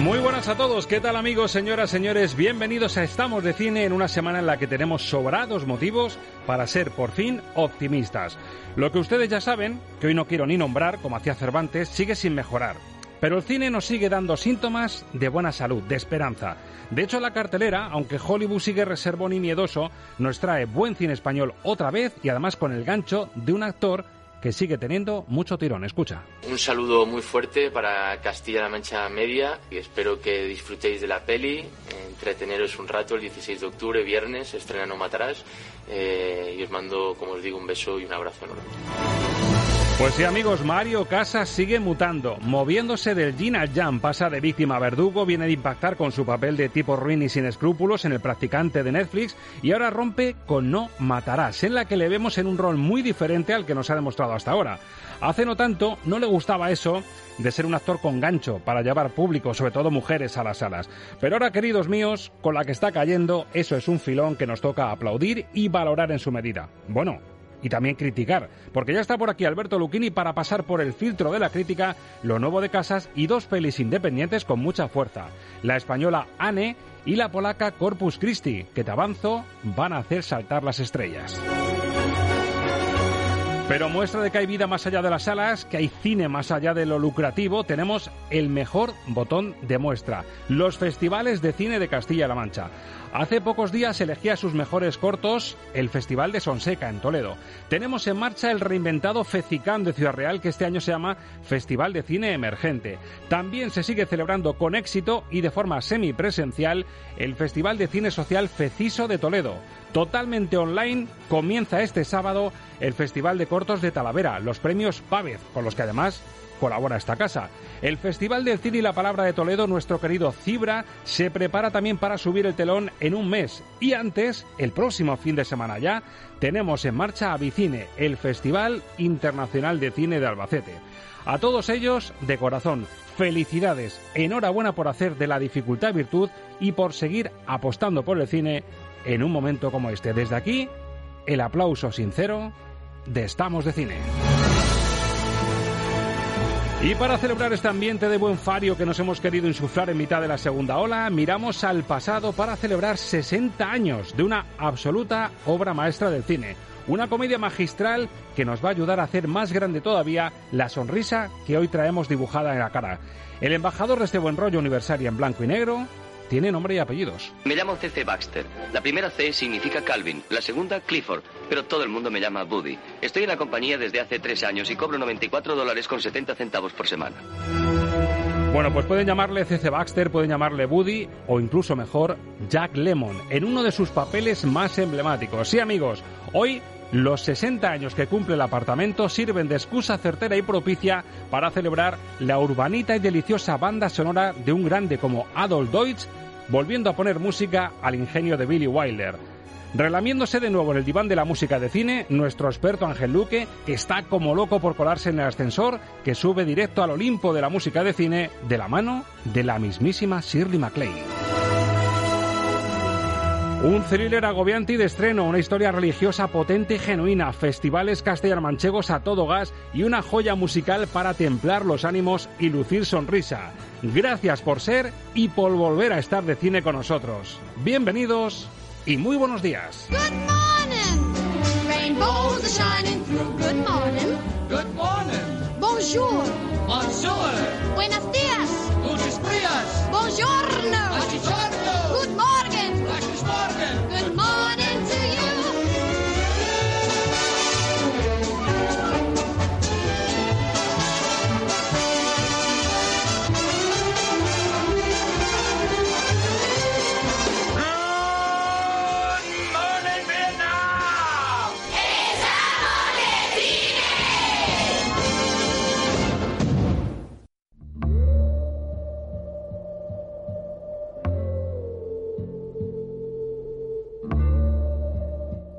Muy buenas a todos, ¿qué tal amigos, señoras, señores? Bienvenidos a Estamos de Cine en una semana en la que tenemos sobrados motivos para ser por fin optimistas. Lo que ustedes ya saben, que hoy no quiero ni nombrar, como hacía Cervantes, sigue sin mejorar. Pero el cine nos sigue dando síntomas de buena salud, de esperanza. De hecho, la cartelera, aunque Hollywood sigue reservón y miedoso, nos trae buen cine español otra vez y además con el gancho de un actor que sigue teniendo mucho tirón. Escucha. Un saludo muy fuerte para Castilla-La Mancha Media y espero que disfrutéis de la peli, entreteneros un rato el 16 de octubre, viernes, estrena No Matarás eh, y os mando, como os digo, un beso y un abrazo enorme. Pues sí, amigos, Mario Casas sigue mutando, moviéndose del yin al yang, pasa de víctima a verdugo, viene de impactar con su papel de tipo ruin y sin escrúpulos en El practicante de Netflix y ahora rompe con No Matarás, en la que le vemos en un rol muy diferente al que nos ha demostrado hasta ahora. Hace no tanto no le gustaba eso de ser un actor con gancho para llevar público, sobre todo mujeres, a las salas. Pero ahora, queridos míos, con la que está cayendo, eso es un filón que nos toca aplaudir y valorar en su medida. Bueno, y también criticar, porque ya está por aquí Alberto Lucchini para pasar por el filtro de la crítica lo nuevo de Casas y dos pelis independientes con mucha fuerza, la española Anne y la polaca Corpus Christi, que te avanzo van a hacer saltar las estrellas. Pero muestra de que hay vida más allá de las salas, que hay cine más allá de lo lucrativo, tenemos el mejor botón de muestra, los festivales de cine de Castilla-La Mancha. Hace pocos días elegía sus mejores cortos el Festival de Sonseca en Toledo. Tenemos en marcha el reinventado Fecicán de Ciudad Real, que este año se llama Festival de Cine Emergente. También se sigue celebrando con éxito y de forma semipresencial el Festival de Cine Social Feciso de Toledo. Totalmente online comienza este sábado el Festival de Cortos de Talavera, los premios Pávez, con los que además colabora esta casa. El Festival del Cine y la Palabra de Toledo, nuestro querido Cibra, se prepara también para subir el telón en un mes. Y antes, el próximo fin de semana ya, tenemos en marcha Avicine, el Festival Internacional de Cine de Albacete. A todos ellos, de corazón, felicidades, enhorabuena por hacer de la dificultad virtud y por seguir apostando por el cine en un momento como este. Desde aquí, el aplauso sincero de Estamos de Cine. Y para celebrar este ambiente de buen fario que nos hemos querido insuflar en mitad de la segunda ola, miramos al pasado para celebrar 60 años de una absoluta obra maestra del cine. Una comedia magistral que nos va a ayudar a hacer más grande todavía la sonrisa que hoy traemos dibujada en la cara. El embajador de este buen rollo universario en blanco y negro, tiene nombre y apellidos. Me llamo C.C. Baxter. La primera C significa Calvin, la segunda Clifford, pero todo el mundo me llama Buddy. Estoy en la compañía desde hace tres años y cobro 94 dólares con 70 centavos por semana. Bueno, pues pueden llamarle C.C. Baxter, pueden llamarle Buddy o incluso mejor Jack Lemon, en uno de sus papeles más emblemáticos. Sí, amigos, hoy los 60 años que cumple el apartamento sirven de excusa certera y propicia para celebrar la urbanita y deliciosa banda sonora de un grande como Adolf Deutsch, volviendo a poner música al ingenio de Billy Wilder. Relamiéndose de nuevo en el diván de la música de cine, nuestro experto Ángel Luque está como loco por colarse en el ascensor que sube directo al Olimpo de la música de cine de la mano de la mismísima Shirley MacLaine. Un thriller agobiante y de estreno, una historia religiosa potente y genuina, festivales castellano-manchegos a todo gas y una joya musical para templar los ánimos y lucir sonrisa. Gracias por ser y por volver a estar de cine con nosotros. Bienvenidos y muy buenos días. Good morning. Rainbows are shining through. Good morning. Good morning. Bonjour. Bonjour. Buenos días. Gutes días. Buongiorno. Buongiorno. Good morning. Morgan.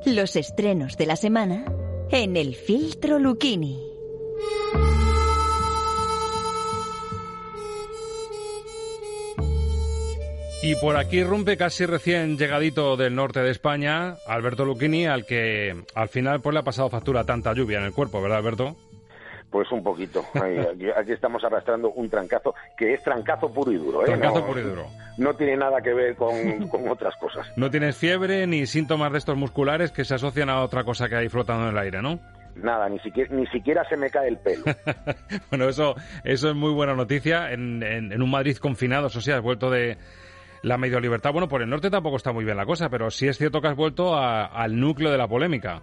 Los estrenos de la semana en el filtro Lucchini. Y por aquí rompe casi recién llegadito del norte de España, Alberto Lucchini, al que al final pues le ha pasado factura tanta lluvia en el cuerpo, ¿verdad, Alberto? Pues un poquito. Aquí estamos arrastrando un trancazo que es trancazo puro y duro. ¿eh? Trancazo no, puro y duro. No tiene nada que ver con, con otras cosas. No tienes fiebre ni síntomas de estos musculares que se asocian a otra cosa que hay flotando en el aire, ¿no? Nada, ni siquiera, ni siquiera se me cae el pelo. bueno, eso, eso es muy buena noticia. En, en- en un Madrid confinado, eso sí, has vuelto de la medio libertad. Bueno, por el norte tampoco está muy bien la cosa, pero sí es cierto que has vuelto a- al núcleo de la polémica.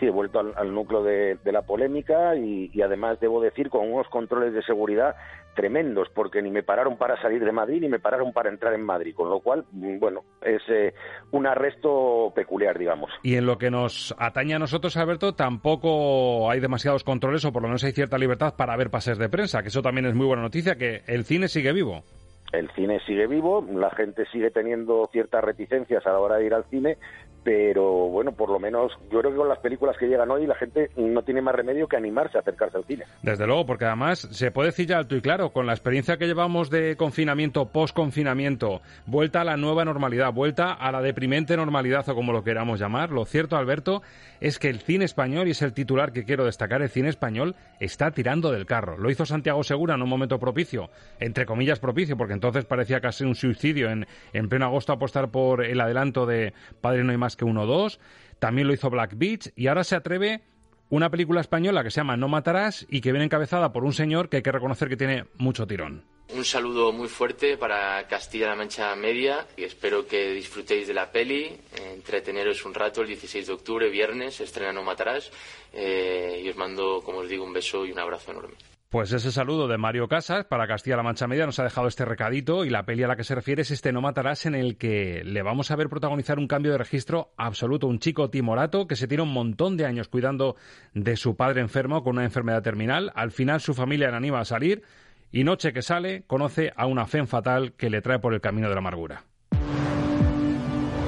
Sí, he vuelto al, al núcleo de, de la polémica y, y además debo decir con unos controles de seguridad tremendos, porque ni me pararon para salir de Madrid ni me pararon para entrar en Madrid, con lo cual, mm, bueno, es eh, un arresto peculiar, digamos. Y en lo que nos atañe a nosotros, Alberto, tampoco hay demasiados controles o por lo menos hay cierta libertad para ver pases de prensa, que eso también es muy buena noticia, que el cine sigue vivo. El cine sigue vivo, la gente sigue teniendo ciertas reticencias a la hora de ir al cine, pero bueno, por lo menos yo creo que con las películas que llegan hoy la gente no tiene más remedio que animarse a acercarse al cine. Desde luego, porque además se puede decir ya alto y claro, con la experiencia que llevamos de confinamiento, post-confinamiento, vuelta a la nueva normalidad, vuelta a la deprimente normalidad o como lo queramos llamar, lo cierto, Alberto, es que el cine español, y es el titular que quiero destacar, el cine español está tirando del carro. Lo hizo Santiago Segura en un momento propicio, entre comillas propicio, porque entonces parecía casi un suicidio en, en pleno agosto apostar por el adelanto de Padre No hay que uno o dos. También lo hizo Black Beach y ahora se atreve una película española que se llama No matarás y que viene encabezada por un señor que hay que reconocer que tiene mucho tirón. Un saludo muy fuerte para Castilla-La Mancha Media y espero que disfrutéis de la peli, entreteneros un rato el 16 de octubre, viernes, estrena No Matarás eh, y os mando, como os digo, un beso y un abrazo enorme. Pues ese saludo de Mario Casas para Castilla-La Mancha Media nos ha dejado este recadito y la peli a la que se refiere es este No Matarás en el que le vamos a ver protagonizar un cambio de registro absoluto. Un chico timorato que se tiene un montón de años cuidando de su padre enfermo con una enfermedad terminal. Al final su familia le anima a salir y noche que sale conoce a una fe fatal que le trae por el camino de la amargura.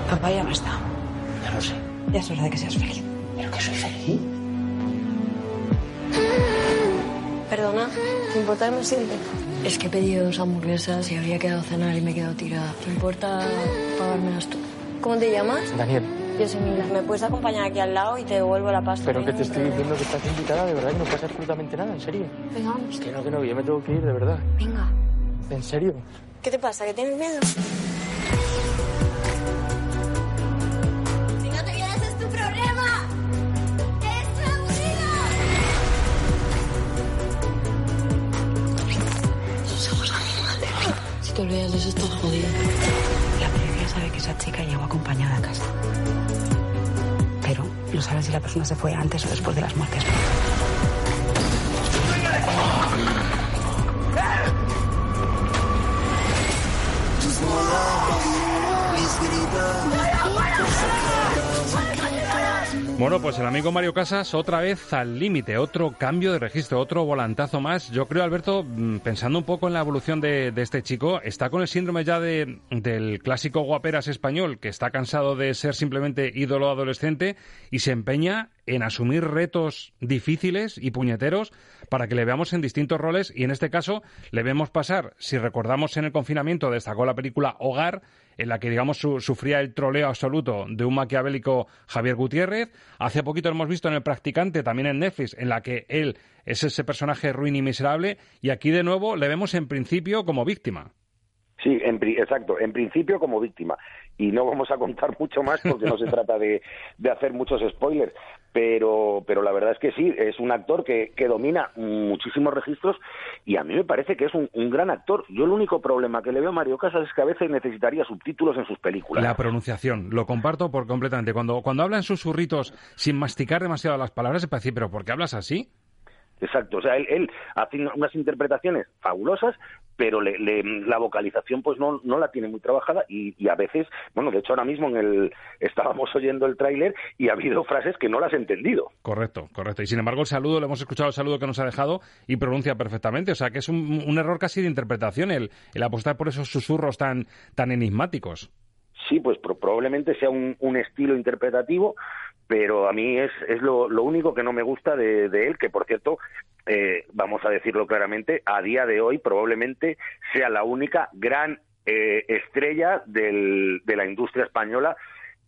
Papá ya no está. Ya lo sé. Ya es hora de que seas feliz. ¿Pero que soy feliz? ¿Te importa que me siente? Es que he pedido dos hamburguesas y había quedado a cenar y me he quedado tirada. ¿Te importa pagármelas tú? ¿Cómo te llamas? Daniel. Yo soy Mila. ¿Me puedes acompañar aquí al lado y te devuelvo la pasta? Pero que te estoy diciendo que estás invitada, de verdad, que no pasa absolutamente nada, en serio. Venga, vamos. Que no, que no, yo me tengo que ir, de verdad. Venga. ¿En serio? ¿Qué te pasa? ¿Que tienes miedo? Si te olvidas de eso, estás jodido. La policía sabe que esa chica llegó acompañada a casa. Pero no sabe si la persona se fue antes o después de las muertes. Bueno, pues el amigo Mario Casas otra vez al límite, otro cambio de registro, otro volantazo más. Yo creo, Alberto, mm, pensando un poco en la evolución de, de este chico, está con el síndrome ya de, del clásico guaperas español, que está cansado de ser simplemente ídolo adolescente y se empeña en asumir retos difíciles y puñeteros para que le veamos en distintos roles y en este caso le vemos pasar, si recordamos en el confinamiento destacó la película Hogar, en la que digamos su, sufría el troleo absoluto de un maquiavélico Javier Gutiérrez. Hace poquito lo hemos visto en El Practicante, también en Netflix, en la que él es ese personaje ruin y miserable y aquí de nuevo le vemos en principio como víctima. Sí, en, exacto, en principio como víctima. Y no vamos a contar mucho más porque no se trata de, de, hacer muchos spoilers, pero, pero la verdad es que sí, es un actor que, que domina muchísimos registros y a mí me parece que es un, un, gran actor. Yo el único problema que le veo a Mario Casas es que a veces necesitaría subtítulos en sus películas. La pronunciación, lo comparto por completamente. Cuando, cuando habla en susurritos sin masticar demasiado las palabras, se puede decir, pero ¿por qué hablas así? Exacto, o sea, él, él hace unas interpretaciones fabulosas, pero le, le, la vocalización pues no, no la tiene muy trabajada y, y, a veces, bueno, de hecho ahora mismo en el estábamos oyendo el tráiler y ha habido frases que no las he entendido. Correcto, correcto. Y sin embargo el saludo, le hemos escuchado el saludo que nos ha dejado y pronuncia perfectamente. O sea que es un, un error casi de interpretación el, el apostar por esos susurros tan, tan enigmáticos. Sí, pues probablemente sea un, un estilo interpretativo, pero a mí es, es lo, lo, único que no me gusta de, de él, que por cierto, eh, vamos a decirlo claramente, a día de hoy probablemente sea la única gran eh, estrella del, de la industria española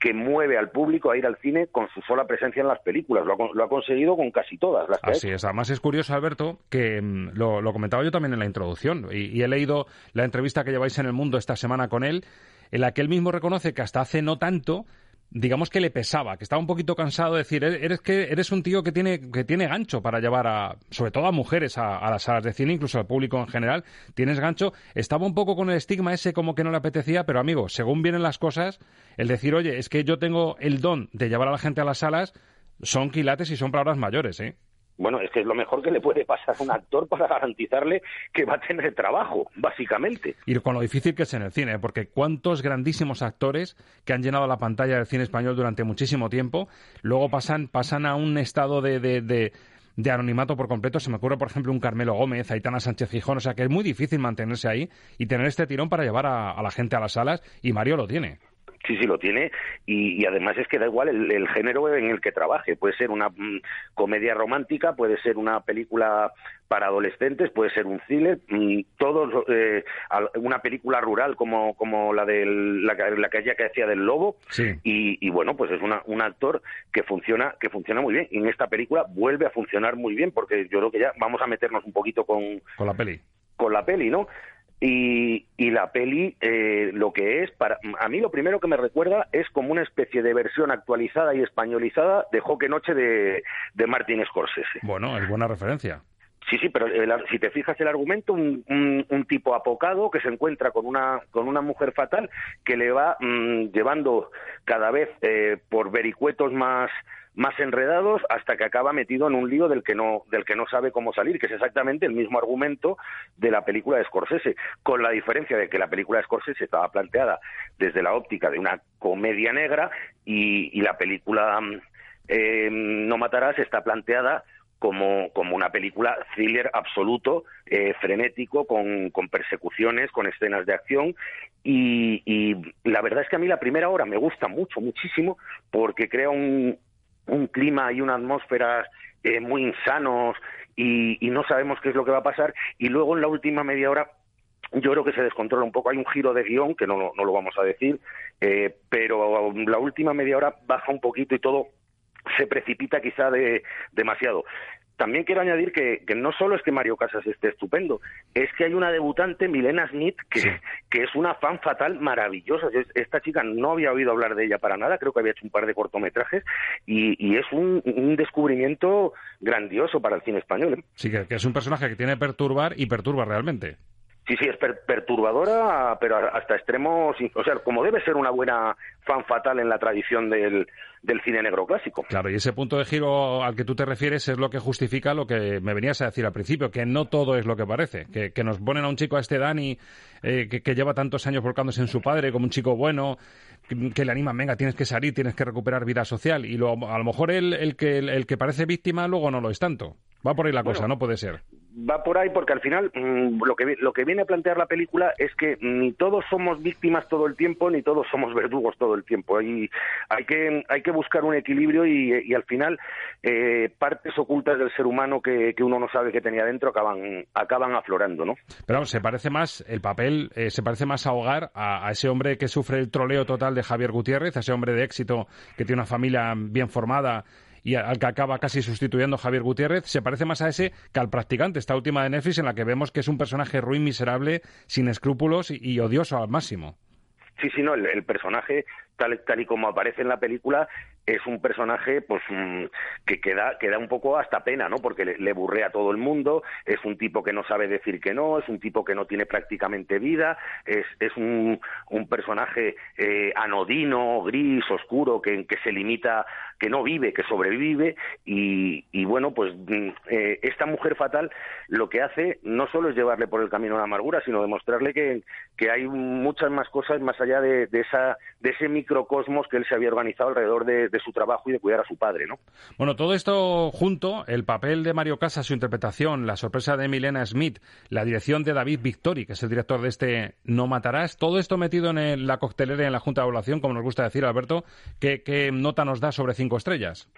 que mueve al público a ir al cine con su sola presencia en las películas. Lo ha, lo ha conseguido con casi todas las que Así es. Además es curioso, Alberto, que mm, lo, lo, comentaba yo también en la introducción y, y he leído la entrevista que lleváis en El Mundo esta semana con él, en la que él mismo reconoce que hasta hace no tanto digamos que le pesaba, que estaba un poquito cansado de decir, eres que eres un tío que tiene que tiene gancho para llevar a sobre todo a mujeres a, a, las salas de cine, incluso al público en general, tienes gancho, estaba un poco con el estigma ese como que no le apetecía, pero amigo, según vienen las cosas, el decir, "Oye, es que yo tengo el don de llevar a la gente a las salas", son quilates y son palabras mayores, ¿eh? Bueno, es que es lo mejor que le puede pasar a un actor para garantizarle que va a tener trabajo, básicamente. Y con lo difícil que es en el cine, porque cuántos grandísimos actores que han llenado la pantalla del cine español durante muchísimo tiempo, luego pasan, pasan a un estado de, de, de de anonimato por completo. Se me ocurre, por ejemplo, un Carmelo Gómez, Aitana Sánchez Gijón. O sea que es muy difícil mantenerse ahí y tener este tirón para llevar a, a la gente a las salas. Y Mario lo tiene. Sí, sí, lo tiene. Y, y, además es que da igual el, el, género en el que trabaje. Puede ser una mm, comedia romántica, puede ser una película para adolescentes, puede ser un thriller, mm, todo, eh, una película rural como, como la de la, la que ella que hacía del lobo. Sí. Y, y, bueno, pues es una, un actor que funciona, que funciona muy bien. Y en esta película vuelve a funcionar muy bien, porque yo creo que ya vamos a meternos un poquito con, con la peli. Con la peli, ¿no? Y, y, la peli eh, lo que es, para a mí lo primero que me recuerda es como una especie de versión actualizada y españolizada de Joque Noche de, de Martin Scorsese. Bueno, es buena referencia. Sí, sí, pero el, si te fijas el argumento, un, un, un, tipo apocado que se encuentra con una, con una mujer fatal que le va mmm, llevando cada vez eh, por vericuetos más, más enredados hasta que acaba metido en un lío del que no del que no sabe cómo salir, que es exactamente el mismo argumento de la película de Scorsese, con la diferencia de que la película de Scorsese estaba planteada desde la óptica de una comedia negra y, y la película eh, No matarás está planteada como, como una película thriller absoluto, eh, frenético, con, con, persecuciones, con escenas de acción. Y, y, la verdad es que a mí la primera hora me gusta mucho, muchísimo, porque crea un, un clima y una atmósfera eh, muy insanos y, no sabemos qué es lo que va a pasar. Y luego en la última media hora yo creo que se descontrola un poco. Hay un giro de guion, que no, no lo vamos a decir, eh, pero la última media hora baja un poquito y todo se precipita quizá de, demasiado. También quiero añadir que, que, no solo es que Mario Casas esté estupendo, es que hay una debutante, Milena Smith, que, sí. que es una fan fatal maravillosa. Esta chica no había oído hablar de ella para nada, creo que había hecho un par de cortometrajes y, y es un, un, descubrimiento grandioso para el cine español. ¿eh? Sí, que, que, es un personaje que tiene que perturbar y perturba realmente. Sí, sí, es perturbadora, pero hasta extremos, o sea, como debe ser una buena fan fatal en la tradición del, del cine negro clásico. Claro, y ese punto de giro al que tú te refieres es lo que justifica lo que me venías a decir al principio, que no todo es lo que parece, que, que nos ponen a un chico a este Dani eh, que, que, lleva tantos años volcándose en su padre como un chico bueno, que, le animan, venga, tienes que salir, tienes que recuperar vida social, y lo, a lo mejor el, el, que, el, que parece víctima luego no lo es tanto. Va por ahí la cosa, no puede ser va por ahí porque al final mmm, lo que lo que viene a plantear la película es que ni todos somos víctimas todo el tiempo ni todos somos verdugos todo el tiempo. Hay hay que hay que buscar un equilibrio y, y al final eh, partes ocultas del ser humano que, que, uno no sabe que tenía dentro acaban acaban aflorando no pero se parece más el papel eh, se parece más a ahogar a ese hombre que sufre el troleo total de Javier Gutiérrez a ese hombre de éxito que tiene una familia bien formada y al que acaba casi sustituyendo Javier Gutiérrez, se parece más a ese que al practicante, esta última de Netflix en la que vemos que es un personaje ruin, miserable, sin escrúpulos y, odioso al máximo. Sí, sí, no, el, personaje tal, tal y como aparece en la película es un personaje pues mm, que queda queda un poco hasta pena no porque le, le, burrea a todo el mundo es un tipo que no sabe decir que no es un tipo que no tiene prácticamente vida es, es un, un personaje eh, anodino gris oscuro que, que se limita que no vive que sobrevive y, y bueno pues mm, eh, esta mujer fatal lo que hace no solo es llevarle por el camino a la amargura sino demostrarle que, que hay muchas más cosas más allá de, de esa de ese microcosmos que él se había organizado alrededor de, su trabajo y de cuidar a su padre, ¿no? Bueno, todo esto junto, el papel de Mario Casas, su interpretación, la sorpresa de Milena Smith, la dirección de David Victori, que es el director de este No Matarás, todo esto metido en la coctelera y en la Junta de Evaluación, como nos gusta decir, Alberto, ¿qué, nota nos da sobre estrellas?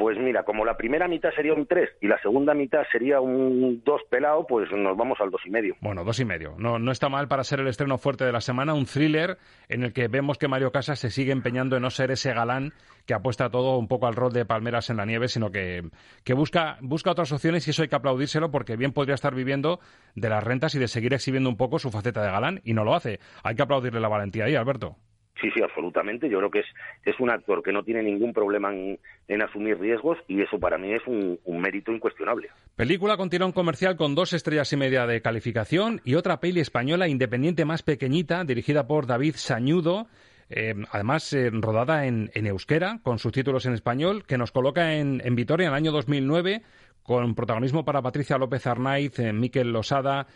Pues mira, como la primera mitad sería un 3 y la segunda mitad sería un 2 pelado, pues nos vamos al dos y medio. Bueno, dos y medio. No, no está mal para ser el estreno fuerte de la semana, un thriller en el que vemos que Mario Casas se sigue empeñando en no ser ese galán que apuesta todo un poco al rol de palmeras en la nieve, sino que, que busca, busca otras opciones y eso hay que aplaudírselo porque bien podría estar viviendo de las rentas y de seguir exhibiendo un poco su faceta de galán y no lo hace. Hay que aplaudirle la valentía ahí, Alberto. Sí, sí, absolutamente. Yo creo que es, es un actor que no tiene ningún problema en, en asumir riesgos y eso para mí es un, un, mérito incuestionable. Película con tirón comercial con dos estrellas y media de calificación y otra peli española independiente más pequeñita dirigida por David Sañudo. Eh, además, eh, rodada en, en, euskera, con subtítulos en español, que nos coloca en, en Vitoria en el año 2009, con protagonismo para Patricia López Arnaiz, eh, Miquel Losada,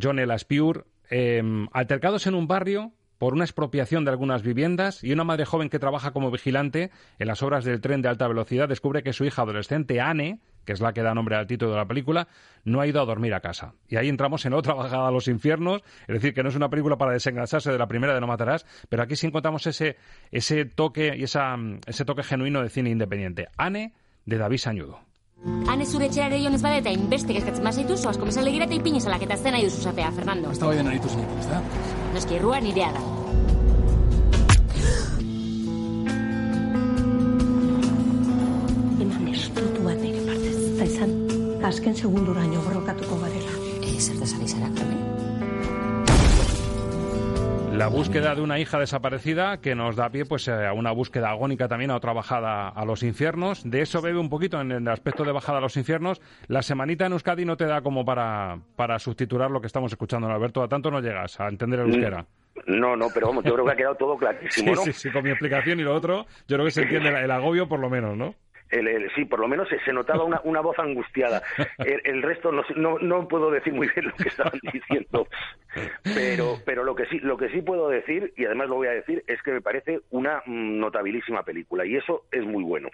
John Elaspiur. altercados en un barrio por una expropiación de algunas viviendas y una madre joven que trabaja como vigilante en las obras del tren de alta velocidad descubre que su hija adolescente, Anne, que es la que da nombre al título de la película, no ha ido a dormir a casa. Y ahí entramos en otra bajada a los infiernos, es decir, que no es una película para desengansarse de la primera de No Matarás, pero aquí sí encontramos ese, ese toque y esa, ese toque genuino de cine independiente. Anne, de David Sañudo. Ane zure etxeare joan ez bada eta inbeste kezkatzen bazaitu, zoaz komesa legira eta ipinez alak eta zen nahi duzu zatea, Fernando. Estaba bien aritu zen, ez da? Noski, errua nirea da. Eman estutu bat nire partez, eta izan, azken segunduraino borrokatuko garela. Eh, zer da zari zara, Carmen? La búsqueda de una hija desaparecida que nos da pie pues a una búsqueda agónica también a otra bajada a los infiernos. De eso bebe un poquito en el aspecto de bajada a los infiernos. La semanita en Euskadi no te da como para, para lo que estamos escuchando, Alberto. A tanto no llegas a entender el euskera. No, no, pero vamos, yo creo que ha quedado todo clarísimo, sí. Sí, sí, con mi explicación y lo otro, yo creo que se entiende el agobio por lo menos, ¿no? El, el, sí, por lo menos se, se notaba una, una, voz angustiada. El, el resto no, no, no, puedo decir muy bien lo que estaban diciendo, pero, pero lo que sí, lo que sí puedo decir y además lo voy a decir es que me parece una notabilísima película y eso es muy bueno.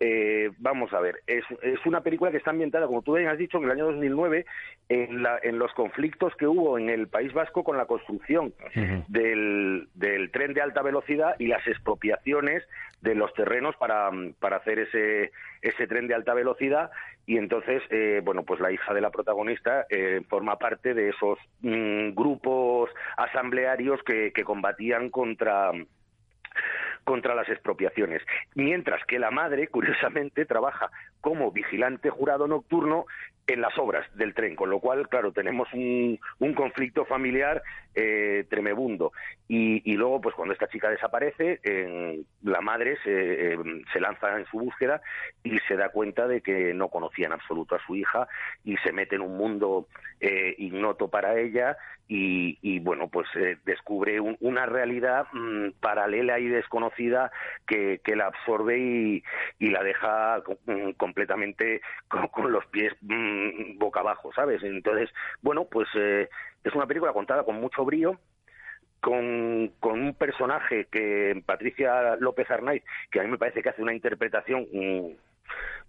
Eh, vamos a ver, es, es, una película que está ambientada, como tú bien has dicho, en el año 2009 en, la, en los conflictos que hubo en el País Vasco con la construcción uh -huh. del, del tren de alta velocidad y las expropiaciones de los terrenos para, para hacer ese, ese tren de alta velocidad y entonces, eh, bueno, pues la hija de la protagonista eh, forma parte de esos mmm, grupos asamblearios que, que combatían contra contra las expropiaciones. Mientras que la madre, curiosamente, trabaja como vigilante jurado nocturno en las obras del tren, con lo cual, claro, tenemos un, un conflicto familiar eh, tremebundo. Y, luego, pues cuando esta chica desaparece, la madre se, eh, se, lanza en su búsqueda y se da cuenta de que no conocía en absoluto a su hija y se mete en un mundo eh, ignoto para ella y, bueno, pues eh, descubre un, una realidad mmm, paralela y desconocida que, la absorbe y, y la deja mmm, completamente con, con los pies mmm, boca abajo, ¿sabes? Entonces, bueno, pues eh, es una película contada con mucho brío, con, con, un personaje que Patricia López Arnaiz, que a mí me parece que hace una interpretación mmm,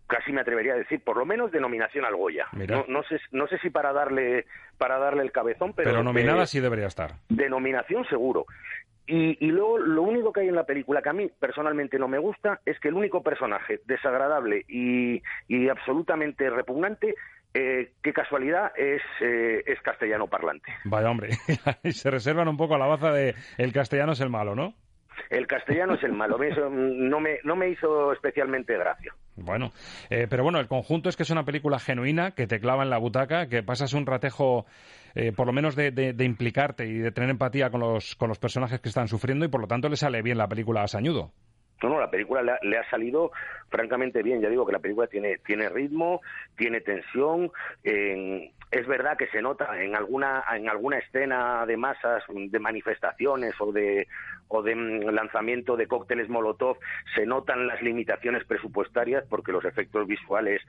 casi me atrevería a decir, por lo menos de nominación al Goya. No, no, sé, no sé si para darle para darle el cabezón, pero, pero nominada de, sí debería estar. De nominación seguro. Y, y luego lo único que hay en la película que a mí personalmente no me gusta es que el único personaje desagradable y, y absolutamente repugnante eh, qué casualidad es, eh, es castellano parlante. Vaya hombre, se reservan un poco a la baza de el castellano es el malo, ¿no? El castellano es el malo, no me, no me hizo especialmente gracia. Bueno, eh, pero bueno, el conjunto es que es una película genuina, que te clava en la butaca, que pasas un ratejo, eh, por lo menos de, de, de, implicarte y de tener empatía con los, con los personajes que están sufriendo y por lo tanto le sale bien la película a Sañudo. No, no, la película le ha, le ha, salido francamente bien. Ya digo que la película tiene, tiene ritmo, tiene tensión. Eh, es verdad que se nota en alguna, en alguna escena de masas, de manifestaciones o de, o de lanzamiento de cócteles Molotov, se notan las limitaciones presupuestarias porque los efectos visuales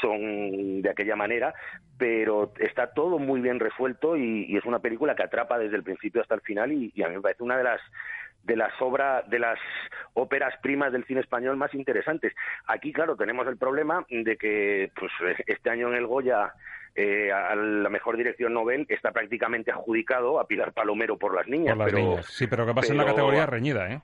son de aquella manera, pero está todo muy bien resuelto y, y es una película que atrapa desde el principio hasta el final y, y a mí me parece una de las de las obras, de las óperas primas del cine español más interesantes. Aquí, claro, tenemos el problema de que pues este año en el Goya eh, a la mejor dirección Nobel está prácticamente adjudicado a Pilar Palomero por las niñas. Por las pero, niñas. Sí, pero que va a ser una categoría reñida, ¿eh?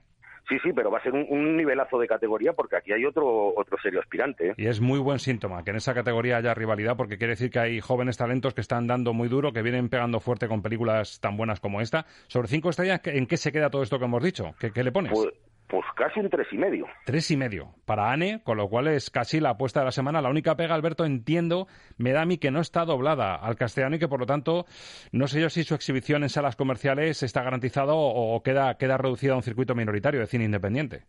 Sí, sí, pero va a ser un, un, nivelazo de categoría porque aquí hay otro, otro serio aspirante. ¿eh? Y es muy buen síntoma que en esa categoría haya rivalidad porque quiere decir que hay jóvenes talentos que están dando muy duro, que vienen pegando fuerte con películas tan buenas como esta. Sobre cinco estrellas, ¿en qué se queda todo esto que hemos dicho? ¿Qué, qué le pones? Pues, pues casi un tres y medio. Tres y medio para Anne, con lo cual es casi la apuesta de la semana. La única pega, Alberto, entiendo, me da a mí que no está doblada al castellano y que por lo tanto no sé yo si su exhibición en salas comerciales está garantizado o queda, queda reducida a un circuito minoritario de cine independiente.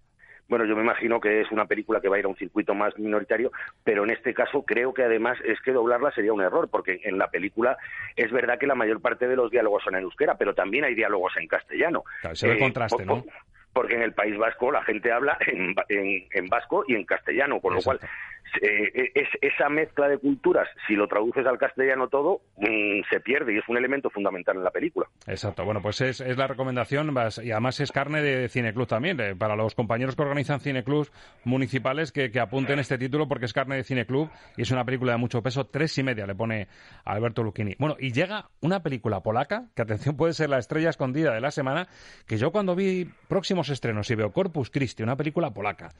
Bueno, yo me imagino que es una película que va a ir a un circuito más minoritario, pero en este caso creo que además es que doblarla sería un error, porque en la película es verdad que la mayor parte de los diálogos son en euskera, pero también hay diálogos en castellano. Claro, se ve eh, contraste, ¿no? Porque en el País Vasco la gente habla en, en, en vasco y en castellano, con Exacto. lo cual eh, es, esa mezcla de culturas, si lo traduces al castellano todo, mmm, se pierde y es un elemento fundamental en la película. Exacto, bueno, pues es, la recomendación y además es carne de Cineclub también, eh, para los compañeros que organizan Cineclubs municipales que, apunten este título porque es carne de Cineclub y es una película de mucho peso, tres y media le pone Alberto Lucchini. Bueno, y llega una película polaca, que atención puede ser la estrella escondida de la semana, que yo cuando vi próximos estrenos y veo Corpus Christi, una película polaca,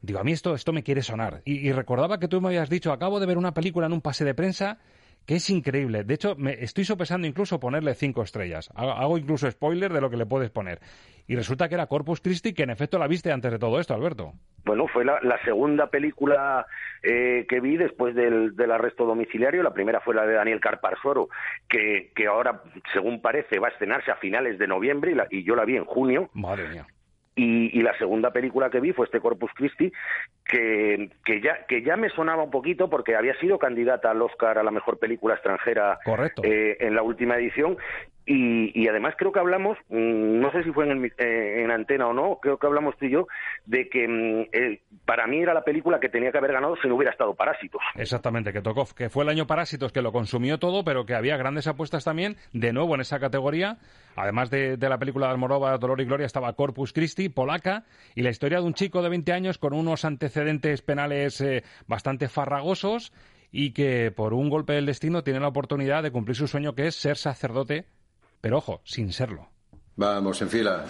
digo, a mí esto, esto me quiere sonar. Y, y recordaba que tú me habías dicho, acabo de ver una película en un pase de prensa que es increíble. De hecho, me estoy sopesando incluso ponerle cinco estrellas. Hago, incluso spoiler de lo que le puedes poner. Y resulta que era Corpus Christi, que en efecto la viste antes de todo esto, Alberto. Bueno, fue la, la segunda película eh, que vi después del, del, arresto domiciliario. La primera fue la de Daniel Carparsoro, que, que ahora, según parece, va a estrenarse a finales de noviembre y, la, y yo la vi en junio. Madre mía. Y, y, la segunda película que vi fue este Corpus Christi, que, que, ya, que ya me sonaba un poquito porque había sido candidata al Oscar a la mejor película extranjera eh, en la última edición. Y, y, además creo que hablamos, mmm, no sé si fue en, el, eh, en, antena o no, creo que hablamos tú y yo, de que mmm, eh, para mí era la película que tenía que haber ganado si no hubiera estado Parásitos. Exactamente, que tocó, que fue el año Parásitos que lo consumió todo, pero que había grandes apuestas también, de nuevo en esa categoría. Además de, de la película de Almodóvar, Dolor y Gloria, estaba Corpus Christi, polaca, y la historia de un chico de 20 años con unos antecedentes penales eh, bastante farragosos y que por un golpe del destino tiene la oportunidad de cumplir su sueño que es ser sacerdote pero ojo, sin serlo. Vamos, en fila.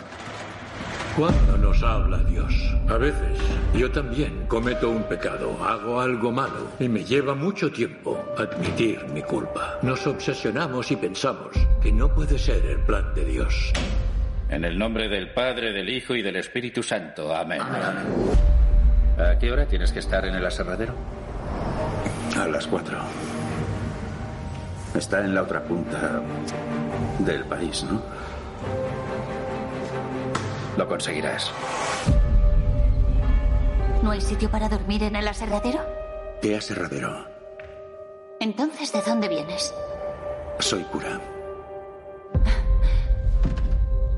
¿Cuándo nos habla Dios? A veces. Yo también cometo un pecado, hago algo malo y me lleva mucho tiempo admitir mi culpa. Nos obsesionamos y pensamos que no puede ser el plan de Dios. En el nombre del Padre, del Hijo y del Espíritu Santo. Amén. ¿A qué hora tienes que estar en el aserradero? A las cuatro. Está en la otra punta del país, ¿no? Lo conseguirás. ¿No hay sitio para dormir en el aserradero? ¿Qué aserradero? Entonces, ¿de dónde vienes? Soy cura.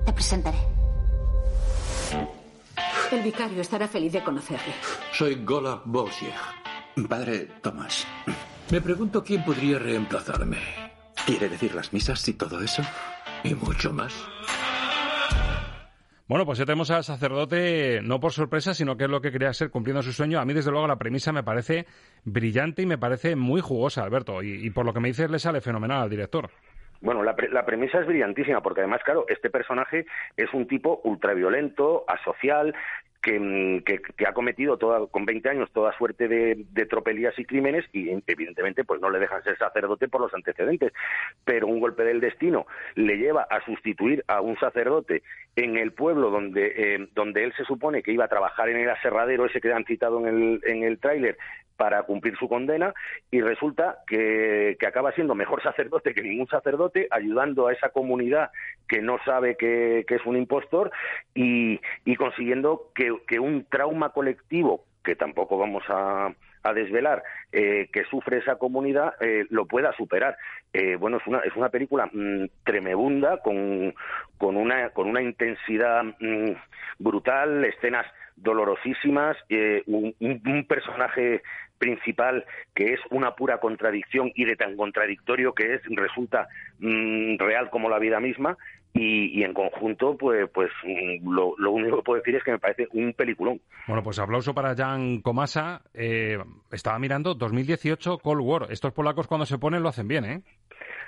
Te presentaré. El vicario estará feliz de conocerle. Soy Gola Bolsieg. Padre Tomás. Me pregunto quién podría reemplazarme. ¿Quiere decir las misas y todo eso? Y mucho más. Bueno, pues ya tenemos al sacerdote no por sorpresa, sino que es lo que quería ser cumpliendo su sueño. A mí, desde luego, la premisa me parece brillante y me parece muy jugosa, Alberto. Y, y por lo que me dices, le sale fenomenal al director. Bueno, la, pre la, premisa es brillantísima porque además, claro, este personaje es un tipo ultraviolento, asocial, que, que, que, ha cometido toda, con 20 años toda suerte de, de, tropelías y crímenes y evidentemente pues no le dejan ser sacerdote por los antecedentes. Pero un golpe del destino le lleva a sustituir a un sacerdote en el pueblo donde eh, donde él se supone que iba a trabajar en el aserradero ese que han citado en el en el tráiler para cumplir su condena y resulta que, que, acaba siendo mejor sacerdote que ningún sacerdote, ayudando a esa comunidad que no sabe que, que es un impostor y, y consiguiendo que, que, un trauma colectivo, que tampoco vamos a, a desvelar, eh, que sufre esa comunidad, eh, lo pueda superar. Eh, bueno, es una, es una película mmm, tremebunda, con, con, una, con una intensidad mmm, brutal, escenas dolorosísimas, eh, un, personaje principal que es una pura contradicción y de tan contradictorio que es resulta mmm, real como la vida misma y, y, en conjunto pues pues lo, lo, único que puedo decir es que me parece un peliculón. Bueno pues aplauso para Jan Komasa eh, estaba mirando 2018 Cold War. Estos polacos cuando se ponen lo hacen bien eh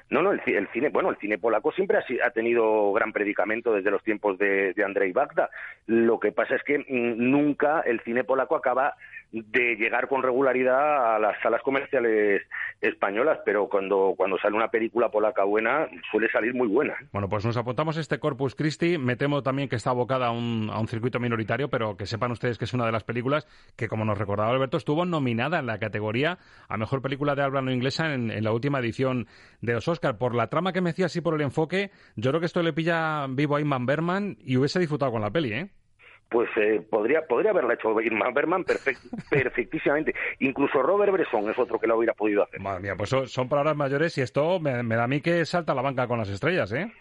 no, no, el, el, cine, bueno, el cine polaco siempre ha, ha tenido gran predicamento desde los tiempos de, de Andrzej Bagda. Lo que pasa es que mmm, nunca el cine polaco acaba de llegar con regularidad a las salas comerciales españolas, pero cuando, cuando sale una película polaca buena, suele salir muy buena. Bueno, pues nos apuntamos este Corpus Christi. Me temo también que está abocada a un, a un circuito minoritario, pero que sepan ustedes que es una de las películas que, como nos recordaba Alberto, estuvo nominada en la categoría a Mejor Película de Habla No Inglesa en, en la última edición de los Oscar. Por la trama que me decía así por el enfoque, yo creo que esto le pilla vivo a Inman Berman y hubiese disfrutado con la peli, ¿eh? Pues eh, podría podría haberla hecho Irma Berman perfect, perfectísimamente. Incluso Robert Bresson es otro que lo hubiera podido hacer. Madre mía, pues son, son palabras mayores y esto me, me, da a mí que salta la banca con las estrellas, ¿eh?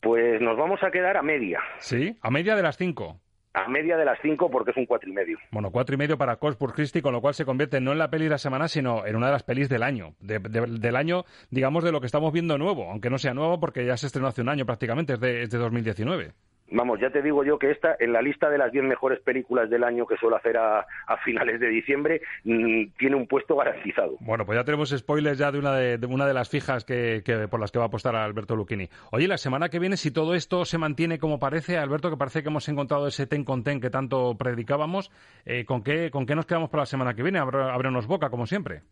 Pues nos vamos a quedar a media. Sí, a media de las cinco. A media de las cinco porque es un cuatro y medio. Bueno, cuatro y medio para Corpus Christi, con lo cual se convierte no en la peli de la semana, sino en una de las pelis del año. De, de, del año, digamos, de lo que estamos viendo nuevo, aunque no sea nuevo porque ya se estrenó hace un año prácticamente, es de, es de 2019 vamos, ya te digo yo que esta, en la lista de las 10 mejores películas del año que suelo hacer a, a finales de diciembre, mmm, tiene un puesto garantizado. Bueno, pues ya tenemos spoilers ya de una de, una de las fijas que, por las que va a apostar Alberto Lucchini. Oye, la semana que viene, si todo esto se mantiene como parece, Alberto, que parece que hemos encontrado ese ten con ten que tanto predicábamos, eh, ¿con, qué, ¿con qué nos quedamos para la semana que viene? Ábrenos boca, como siempre.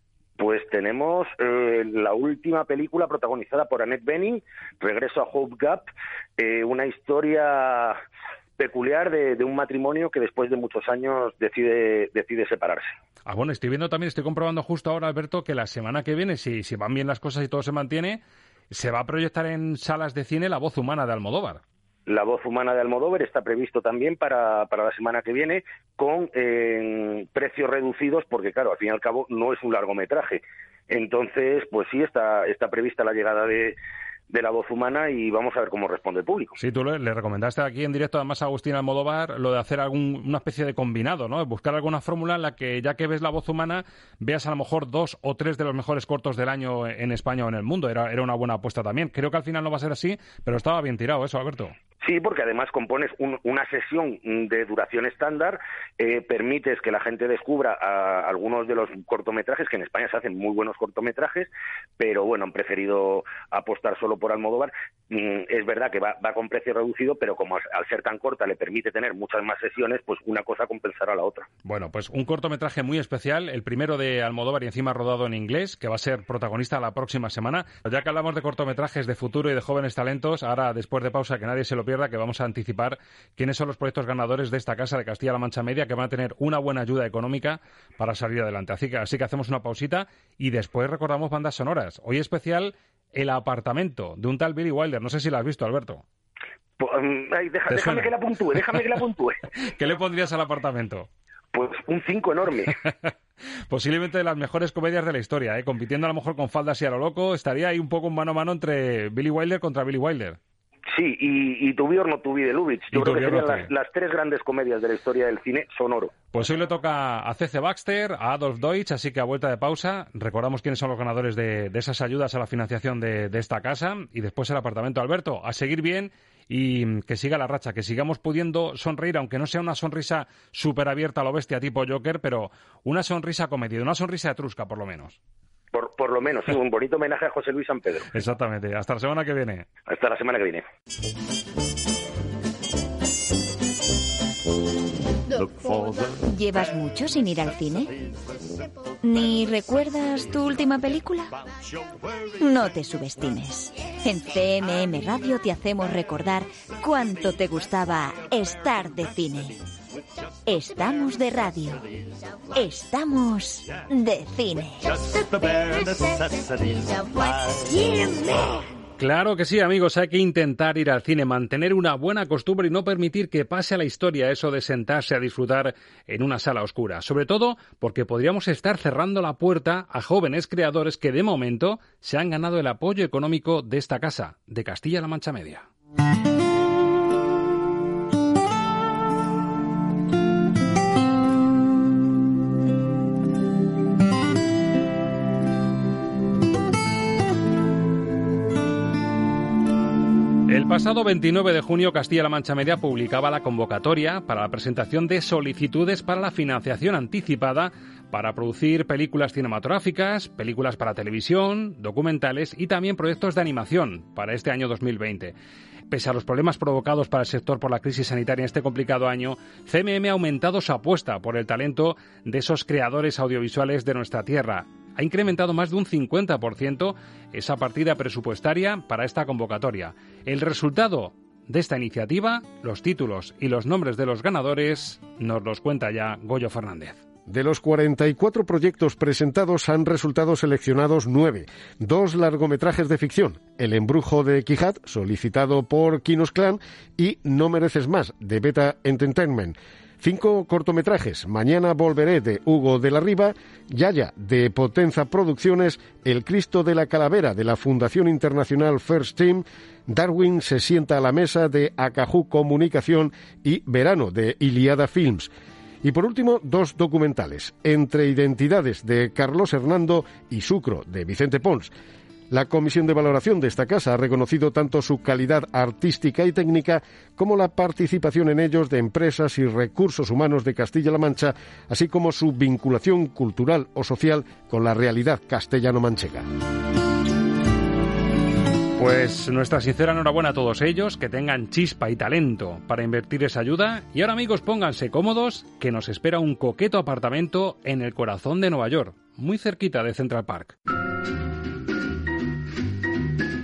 Pues tenemos eh, la última película protagonizada por Annette Bening, Regreso a Hope Gap, eh, una historia peculiar de, un matrimonio que después de muchos años decide, decide separarse. Ah, bueno, estoy viendo también, estoy comprobando justo ahora, Alberto, que la semana que viene, si, si van bien las cosas y todo se mantiene, se va a proyectar en salas de cine La voz humana de Almodóvar. La voz humana de Almodóvar está previsto también para, para la semana que viene con eh, precios reducidos porque, claro, al fin y al cabo no es un largometraje. Entonces, pues sí, está, está prevista la llegada de, de la voz humana y vamos a ver cómo responde el público. Sí, tú le, recomendaste aquí en directo además a Agustín Almodóvar lo de hacer algún, una especie de combinado, ¿no? Buscar alguna fórmula en la que ya que ves la voz humana veas a lo mejor dos o tres de los mejores cortos del año en España o en el mundo. Era, era una buena apuesta también. Creo que al final no va a ser así, pero estaba bien tirado eso, Alberto. Sí, porque además compones un, una sesión de duración estándar, eh, permites que la gente descubra a, algunos de los cortometrajes, que en España se hacen muy buenos cortometrajes, pero bueno, han preferido apostar solo por Almodóvar. mm, es verdad que va, va con precio reducido, pero como al, al ser tan corta le permite tener muchas más sesiones, pues una cosa compensará a la otra. Bueno, pues un cortometraje muy especial, el primero de Almodóvar y encima rodado en inglés, que va a ser protagonista la próxima semana. Ya que hablamos de cortometrajes de futuro y de jóvenes talentos, ahora después de pausa que nadie se lo pierda, que vamos a anticipar quiénes son los proyectos ganadores de esta casa de Castilla-La Mancha Media que van a tener una buena ayuda económica para salir adelante. Así que, así que hacemos una pausita y después recordamos bandas sonoras. Hoy especial El apartamento de un tal Billy Wilder. No sé si lo has visto, Alberto. Pues, mm, ay, deja- ¿Te déjame que la puntúe, déjame que la puntúe. ¿Qué le pondrías al apartamento? Pues un 5 enorme. Posiblemente de las mejores comedias de la historia, ¿eh? compitiendo a lo mejor con faldas y a lo loco. Estaría ahí un poco un mano a mano entre Billy Wilder contra Billy Wilder. Sí, y, y or Not To Be de Lubitsch. Yo creo que serían las, tres grandes comedias de la historia del cine sonoro. Pues hoy le toca a C.C. Baxter, a Adolf Deutsch, así que a vuelta de pausa recordamos quiénes son los ganadores de, de esas ayudas a la financiación de, de esta casa y después el apartamento. Alberto, a seguir bien y que siga la racha, que sigamos pudiendo sonreír, aunque no sea una sonrisa súper abierta a lo bestia tipo Joker, pero una sonrisa comedida, una sonrisa etrusca por lo menos. Por, por lo menos, sí, un bonito homenaje a José Luis San Pedro. Exactamente. Hasta la semana que viene. Hasta la semana que viene. ¿Llevas mucho sin ir al cine? ¿Ni recuerdas tu última película? No te subestimes. En CMM Radio te hacemos recordar cuánto te gustaba estar de cine. Estamos de radio. Estamos de cine. Claro que sí, amigos, hay que intentar ir al cine, mantener una buena costumbre y no permitir que pase a la historia eso de sentarse a disfrutar en una sala oscura. Sobre todo porque podríamos estar cerrando la puerta a jóvenes creadores que de momento se han ganado el apoyo económico de esta casa, de Castilla-La Mancha Media. El pasado 29 de junio, Castilla-La Mancha Media publicaba la convocatoria para la presentación de solicitudes para la financiación anticipada para producir películas cinematográficas, películas para televisión, documentales y también proyectos de animación para este año 2020. Pese a los problemas provocados para el sector por la crisis sanitaria en este complicado año, CMM ha aumentado su apuesta por el talento de esos creadores audiovisuales de nuestra tierra. Ha incrementado más de un 50% esa partida presupuestaria para esta convocatoria. El resultado de esta iniciativa, los títulos y los nombres de los ganadores, nos los cuenta ya Goyo Fernández. De los 44 proyectos presentados han resultado seleccionados nueve, dos largometrajes de ficción, El embrujo de Quijat, solicitado por Kinos Clan, y No mereces más, de Beta Entertainment. Cinco cortometrajes, Mañana volveré, de Hugo de la Riva, Yaya, de Potenza Producciones, El Cristo de la Calavera, de la Fundación Internacional First Team, Darwin se sienta a la mesa, de Acajú Comunicación, y Verano, de Iliada Films. Y por último, dos documentales, Entre Identidades de Carlos Hernando y Sucro de Vicente Pons. La Comisión de Valoración de esta casa ha reconocido tanto su calidad artística y técnica como la participación en ellos de empresas y recursos humanos de Castilla-La Mancha, así como su vinculación cultural o social con la realidad castellano-manchega. Pues nuestra sincera enhorabuena a todos ellos, que tengan chispa y talento para invertir esa ayuda. Y ahora amigos, pónganse cómodos, que nos espera un coqueto apartamento en el corazón de Nueva York, muy cerquita de Central Park.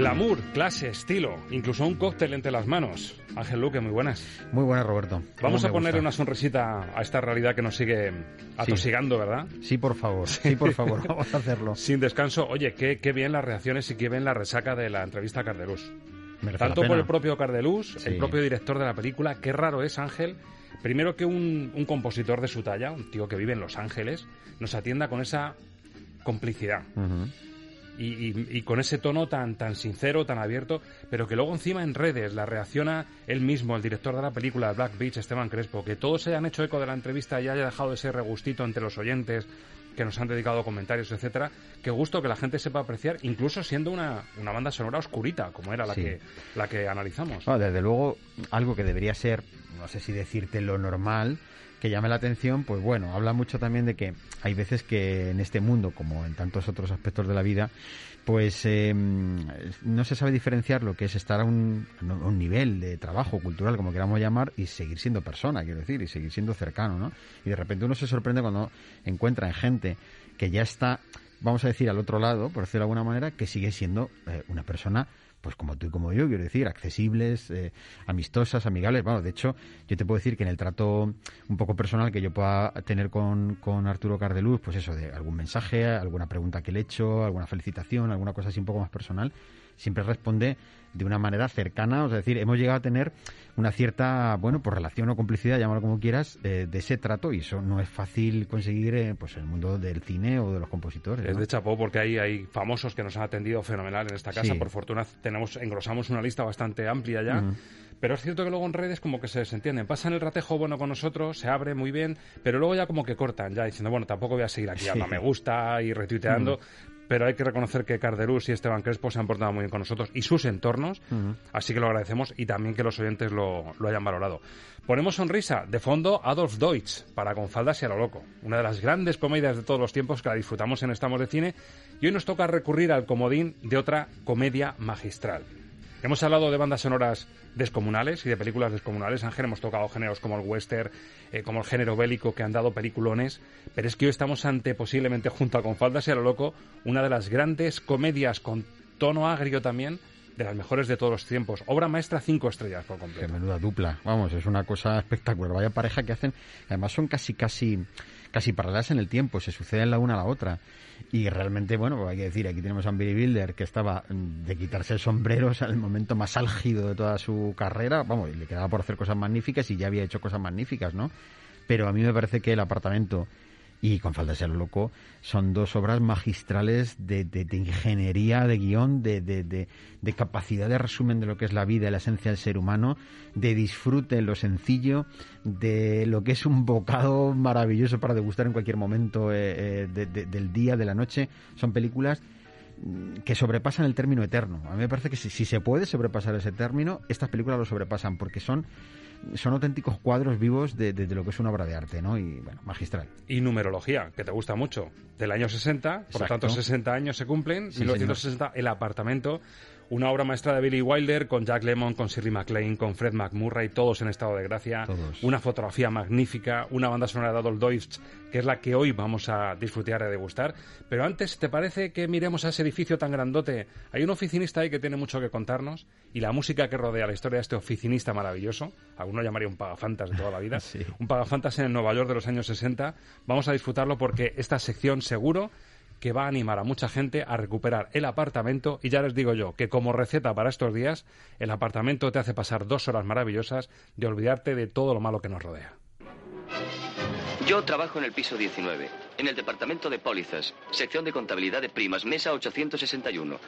Glamour, clase, estilo, incluso un cóctel entre las manos. Ángel Luque, muy buenas. Muy buenas, Roberto. Vamos ¿Cómo a poner gusta? una sonrisita a esta realidad que nos sigue atosigando, ¿verdad? Sí, por favor. Sí, por favor. Vamos a hacerlo. Sin descanso. Oye, qué, qué bien las reacciones y qué bien la resaca de la entrevista a Cardelús. Tanto por el propio Cardelús, Sí. el propio director de la película. Qué raro es, Ángel. Primero que un, un compositor de su talla, un tío que vive en Los Ángeles, nos atienda con esa complicidad. Y, y- y con ese tono tan, tan sincero, tan abierto, pero que luego encima en redes la reacciona él mismo, el director de la película Black Beach, Esteban Crespo, que todos se hayan hecho eco de la entrevista y haya dejado ese regustito entre los oyentes que nos han dedicado comentarios, etcétera, qué gusto que la gente sepa apreciar, incluso siendo una, una banda sonora oscurita, como era la Sí. que la que analizamos. No, desde luego, algo que debería ser, no sé si decirte lo normal, que llame la atención, pues bueno, habla mucho también de que hay veces que en este mundo, como en tantos otros aspectos de la vida, pues eh, no se sabe diferenciar lo que es estar a un, nivel de trabajo cultural, como queramos llamar, y seguir siendo persona, quiero decir, y seguir siendo cercano, ¿no? Y de repente uno se sorprende cuando encuentra en gente que ya está, vamos a decir, al otro lado, por decirlo de alguna manera, que sigue siendo eh, una persona pues como tú y como yo, quiero decir, accesibles, eh, amistosas, amigables. Bueno, de hecho, yo te puedo decir que en el trato un poco personal que yo pueda tener con, con Arturo Cardeluz, pues eso, de algún mensaje, alguna pregunta que le he hecho, alguna felicitación, alguna cosa así un poco más personal, siempre responde de una manera cercana, o sea, es decir, hemos llegado a tener una cierta, bueno, pues relación o complicidad, llámalo como quieras, eh, de ese trato y eso no es fácil conseguir eh, pues en el mundo del cine o de los compositores. Es ¿no? de chapó porque hay, hay famosos que nos han atendido fenomenal en esta casa. Sí. Por fortuna tenemos engrosamos una lista bastante amplia ya. Pero es cierto que luego en redes como que se desentienden. Pasan el ratejo bueno con nosotros, se abre muy bien, pero luego ya como que cortan, ya diciendo, bueno, tampoco voy a seguir aquí Sí. me gusta y retuiteando. Pero hay que reconocer que Cardelús y Esteban Crespo se han portado muy bien con nosotros y sus entornos. Así que lo agradecemos y también que los oyentes lo, lo hayan valorado. Ponemos sonrisa. De fondo, Adolf Deutsch, para con faldas y a lo loco. Una de las grandes comedias de todos los tiempos que la disfrutamos en Estamos de Cine. Y hoy nos toca recurrir al comodín de otra comedia magistral. Hemos hablado de bandas sonoras descomunales y de películas descomunales. Ángel, hemos tocado géneros como el western, eh, como el género bélico que han dado peliculones. Pero es que hoy estamos ante, posiblemente junto a Con Faldas y a lo loco, una de las grandes comedias con tono agrio también, de las mejores de todos los tiempos. Obra maestra cinco estrellas por Qué completo. menuda dupla, vamos, es una cosa espectacular. Vaya pareja que hacen, además son casi, casi, casi paralelas en el tiempo, se suceden la una a la otra. Y realmente, bueno, pues hay que decir, aquí tenemos a Billy Wilder que estaba mm, de quitarse el sombrero, o el momento más álgido de toda su carrera, vamos, le quedaba por hacer cosas magníficas y ya había hecho cosas magníficas, ¿no? Pero a mí me parece que el apartamento y con falta de ser loco, son dos obras magistrales de, de- de ingeniería, de guion, de, de- capacidad de resumen de lo que es la vida y la esencia del ser humano, de disfrute en lo sencillo, de lo que es un bocado maravilloso para degustar en cualquier momento eh, eh, de- de- del día, de la noche. Son películas que sobrepasan el término eterno. A mí me parece que si se puede sobrepasar ese término, estas películas lo sobrepasan porque son son auténticos cuadros vivos de, de- de lo que es una obra de arte, ¿no? Y bueno, magistral. Y numerología, que te gusta mucho, del año 60, por lo tanto 60 años se cumplen, Sí, 1960, El apartamento, una obra maestra de Billy Wilder con Jack Lemmon, con Shirley MacLaine, con Fred McMurray, todos en estado de gracia, Todos. una fotografía magnífica, una banda sonora de Adolf Deutsch, que es la que hoy vamos a disfrutar y degustar. Pero antes, ¿te parece que miremos a ese edificio tan grandote? Hay un oficinista ahí que tiene mucho que contarnos y la música que rodea la historia de este oficinista maravilloso, alguno llamaría un pagafantas de toda la vida, un pagafantas en el Nueva York de los años 60. Vamos a disfrutarlo porque esta sección seguro que va a animar a mucha gente a recuperar el apartamento y ya les digo yo que como receta para estos días el apartamento te hace pasar dos horas maravillosas de olvidarte de todo lo malo que nos rodea. Yo trabajo en el piso 19, en el departamento de pólizas, sección de contabilidad de primas, mesa 861.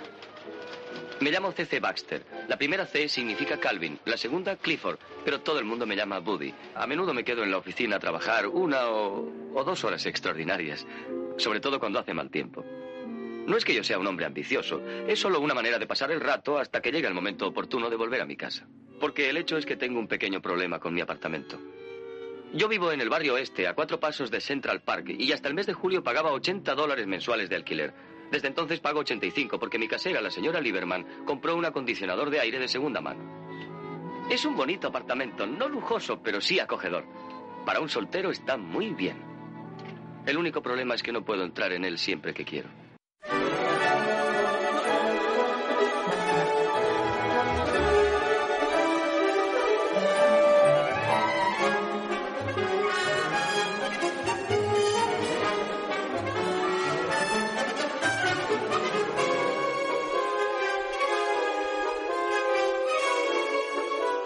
Me llamo C.C. Baxter. La primera C significa Calvin, la segunda Clifford, pero todo el mundo me llama Buddy. A menudo me quedo en la oficina a trabajar una o, o dos horas extraordinarias, sobre todo cuando hace mal tiempo. No es que yo sea un hombre ambicioso, es solo una manera de pasar el rato hasta que llegue el momento oportuno de volver a mi casa. Porque el hecho es que tengo un pequeño problema con mi apartamento. Yo vivo en el barrio este, a cuatro pasos de Central Park, y hasta el mes de julio pagaba 80 dólares mensuales de alquiler. Desde entonces pago 85 porque mi casera, la señora Lieberman, compró un acondicionador de aire de segunda mano. Es un bonito apartamento, no lujoso, pero sí acogedor. Para un soltero está muy bien. El único problema es que no puedo entrar en él siempre que quiero.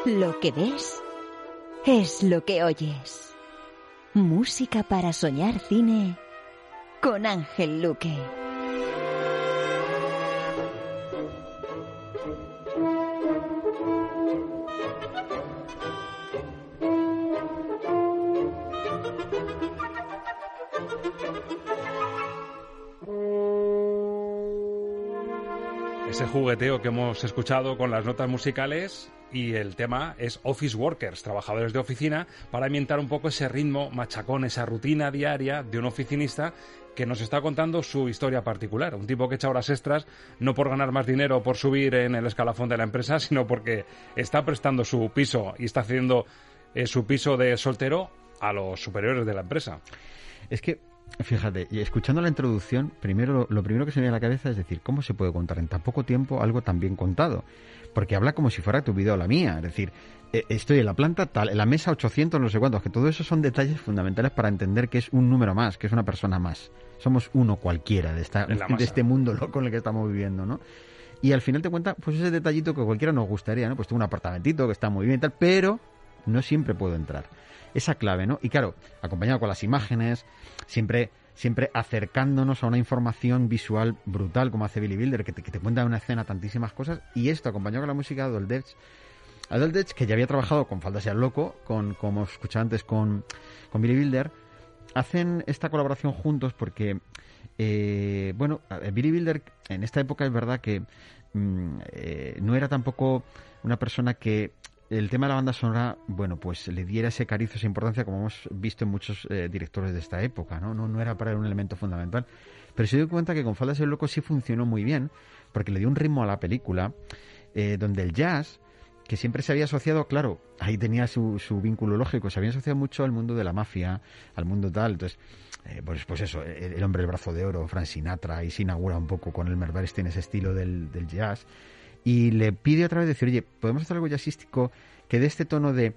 Lo que ves es lo que oyes. Música para soñar cine con Ángel Luque. Ese jugueteo que hemos escuchado con las notas musicales y el tema es Office Workers, trabajadores de oficina, para ambientar un poco ese ritmo machacón, esa rutina diaria de un oficinista que nos está contando su historia particular. Un tipo que echa horas extras no por ganar más dinero o por subir en el escalafón de la empresa, sino porque está prestando su piso y está haciendo eh, su piso de soltero a los superiores de la empresa. Es que Fíjate, y escuchando la introducción, primero lo, lo, primero que se me viene a la cabeza es decir, ¿cómo se puede contar en tan poco tiempo algo tan bien contado? Porque habla como si fuera tu vida o la mía. Es decir, eh, estoy en la planta tal, en la mesa 800, no sé cuántos, que todo eso son detalles fundamentales para entender que es un número más, que es una persona más. Somos uno cualquiera de, esta, de este mundo loco en el que estamos viviendo, ¿no? Y al final te cuenta, pues ese detallito que cualquiera nos gustaría, ¿no? Pues tengo un apartamentito que está muy bien y tal, pero no siempre puedo entrar. Esa clave, ¿no? Y claro, acompañado con las imágenes, siempre siempre acercándonos a una información visual brutal como hace Billy Builder, que te, que te cuenta en una escena tantísimas cosas, y esto acompañado con la música de Adol Dech, Dech, que ya había trabajado con al Loco, con, como escuchaba antes con, con Billy Builder, hacen esta colaboración juntos porque, eh, bueno, Billy Builder en esta época es verdad que mm, eh, no era tampoco una persona que el tema de la banda sonora, bueno, pues le diera ese cariz, esa importancia, como hemos visto en muchos eh, directores de esta época, ¿no? ¿no? Era para él un elemento fundamental. Pero se dio cuenta que con Faldas el Loco sí funcionó muy bien, porque le dio un ritmo a la película, eh, donde el jazz, que siempre se había asociado, claro, ahí tenía su, su, vínculo lógico, se había asociado mucho al mundo de la mafia, al mundo tal, entonces, eh, pues, pues eso, el, el, hombre del brazo de oro, Frank Sinatra, ahí se inaugura un poco con el tiene ese estilo del, del jazz, y le pide otra vez decir, oye, podemos hacer algo jazzístico que de este tono de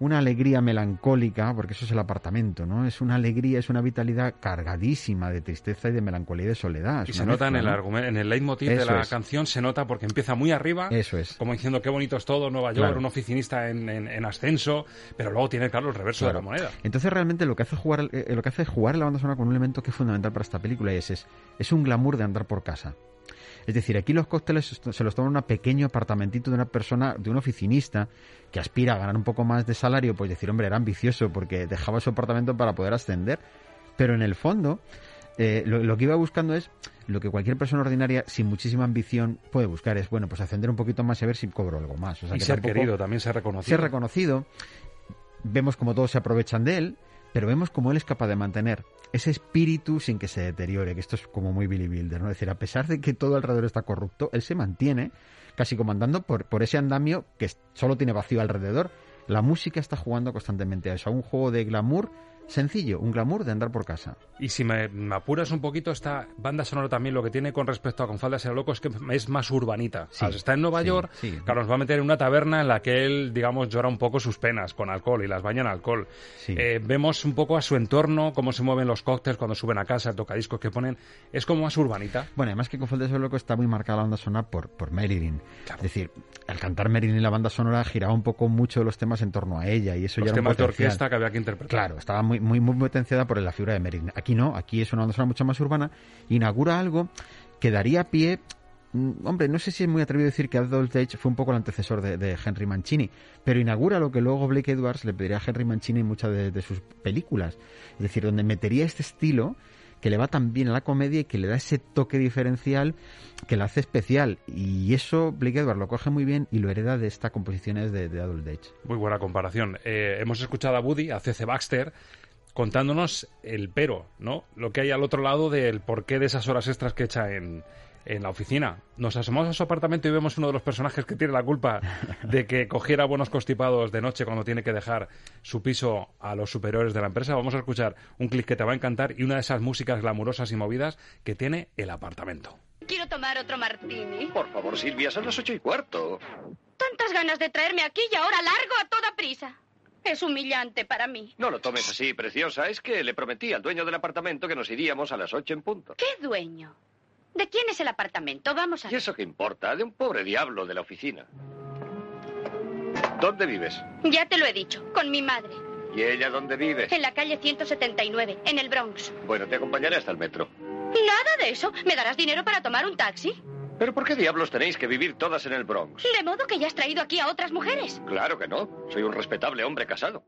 una alegría melancólica, porque eso es el apartamento, ¿no? Es una alegría, es una vitalidad cargadísima de tristeza y de melancolía y de soledad. Y se nota en el argumento, en el leitmotiv eso de la es. canción, se nota porque empieza muy arriba, eso es. como diciendo qué bonito es todo, Nueva York, claro. un oficinista en, en, en, ascenso, pero luego tiene, claro, el reverso claro. de la moneda. Entonces realmente lo que hace jugar, eh, lo que hace jugar la banda sonora con un elemento que es fundamental para esta película y es, es, es un glamour de andar por casa. Es decir, aquí los cócteles se los toma un pequeño apartamentito de una persona, de un oficinista que aspira a ganar un poco más de salario, pues decir, hombre, era ambicioso porque dejaba su apartamento para poder ascender. Pero en el fondo, eh, lo, lo, que iba buscando es lo que cualquier persona ordinaria sin muchísima ambición puede buscar, es, bueno, pues ascender un poquito más y a ver si cobro algo más. O sea, y que ser querido, también ser reconocido. Ser reconocido. Vemos como todos se aprovechan de él, pero vemos como él es capaz de mantener ese espíritu sin que se deteriore, que esto es como muy Billy Builder, ¿no? Es decir, a pesar de que todo alrededor está corrupto, él se mantiene casi comandando por, por ese andamio que solo tiene vacío alrededor. La música está jugando constantemente a eso, a un juego de glamour sencillo, un glamour de andar por casa. Y si me, me, apuras un poquito, esta banda sonora también lo que tiene con respecto a Con Falda Ser Loco es que es más urbanita. Sí, está en Nueva sí, York, sí. claro, nos va a meter en una taberna en la que él, digamos, llora un poco sus penas con alcohol y las baña en alcohol. Eh, vemos un poco a su entorno, cómo se mueven los cócteles cuando suben a casa, el tocadiscos que ponen. Es como más urbanita. Bueno, además que Con Falda Ser Loco está muy marcada la banda sonora por, por Marilyn. Claro. Es decir, al cantar Marilyn la banda sonora giraba un poco mucho los temas en torno a ella y eso los ya temas era de orquesta que había que interpretar. Claro, estaba muy, muy, muy potenciada por la figura de Marilyn. Aquí no, aquí es una banda mucho más urbana. Inaugura algo que daría pie. Hombre, no sé si es muy atrevido decir que Adult Age fue un poco el antecesor de, Henry Mancini, pero inaugura lo que luego Blake Edwards le pediría a Henry Mancini en muchas de, de sus películas. Es decir, donde metería este estilo que le va tan bien a la comedia y que le da ese toque diferencial que la hace especial. Y eso Blake Edwards lo coge muy bien y lo hereda de estas composiciones de, de Adult Age. Muy buena comparación. Eh, hemos escuchado a Woody, a C.C. Baxter, contándonos el pero, ¿no? Lo que hay al otro lado del porqué de esas horas extras que echa en, en la oficina. Nos asomamos a su apartamento y vemos uno de los personajes que tiene la culpa de que cogiera buenos constipados de noche cuando tiene que dejar su piso a los superiores de la empresa. Vamos a escuchar un clic que te va a encantar y una de esas músicas glamurosas y movidas que tiene el apartamento. Quiero tomar otro martini. Por favor, Silvia, son las ocho y cuarto. Tantas ganas de traerme aquí y ahora largo a toda prisa. Es humillante para mí. No lo tomes así, preciosa. Es que le prometí al dueño del apartamento que nos iríamos a las ocho en punto. ¿Qué dueño? ¿De quién es el apartamento? Vamos a ¿Y eso qué importa? De un pobre diablo de la oficina. ¿Dónde vives? Ya te lo he dicho, con mi madre. ¿Y ella dónde vive? En la calle 179, en el Bronx. Bueno, te acompañaré hasta el metro. Nada de eso. ¿Me darás dinero para tomar un taxi? ¿Pero por qué diablos tenéis que vivir todas en el Bronx? De modo que ya has traído aquí a otras mujeres. Claro que no. Soy un respetable hombre casado.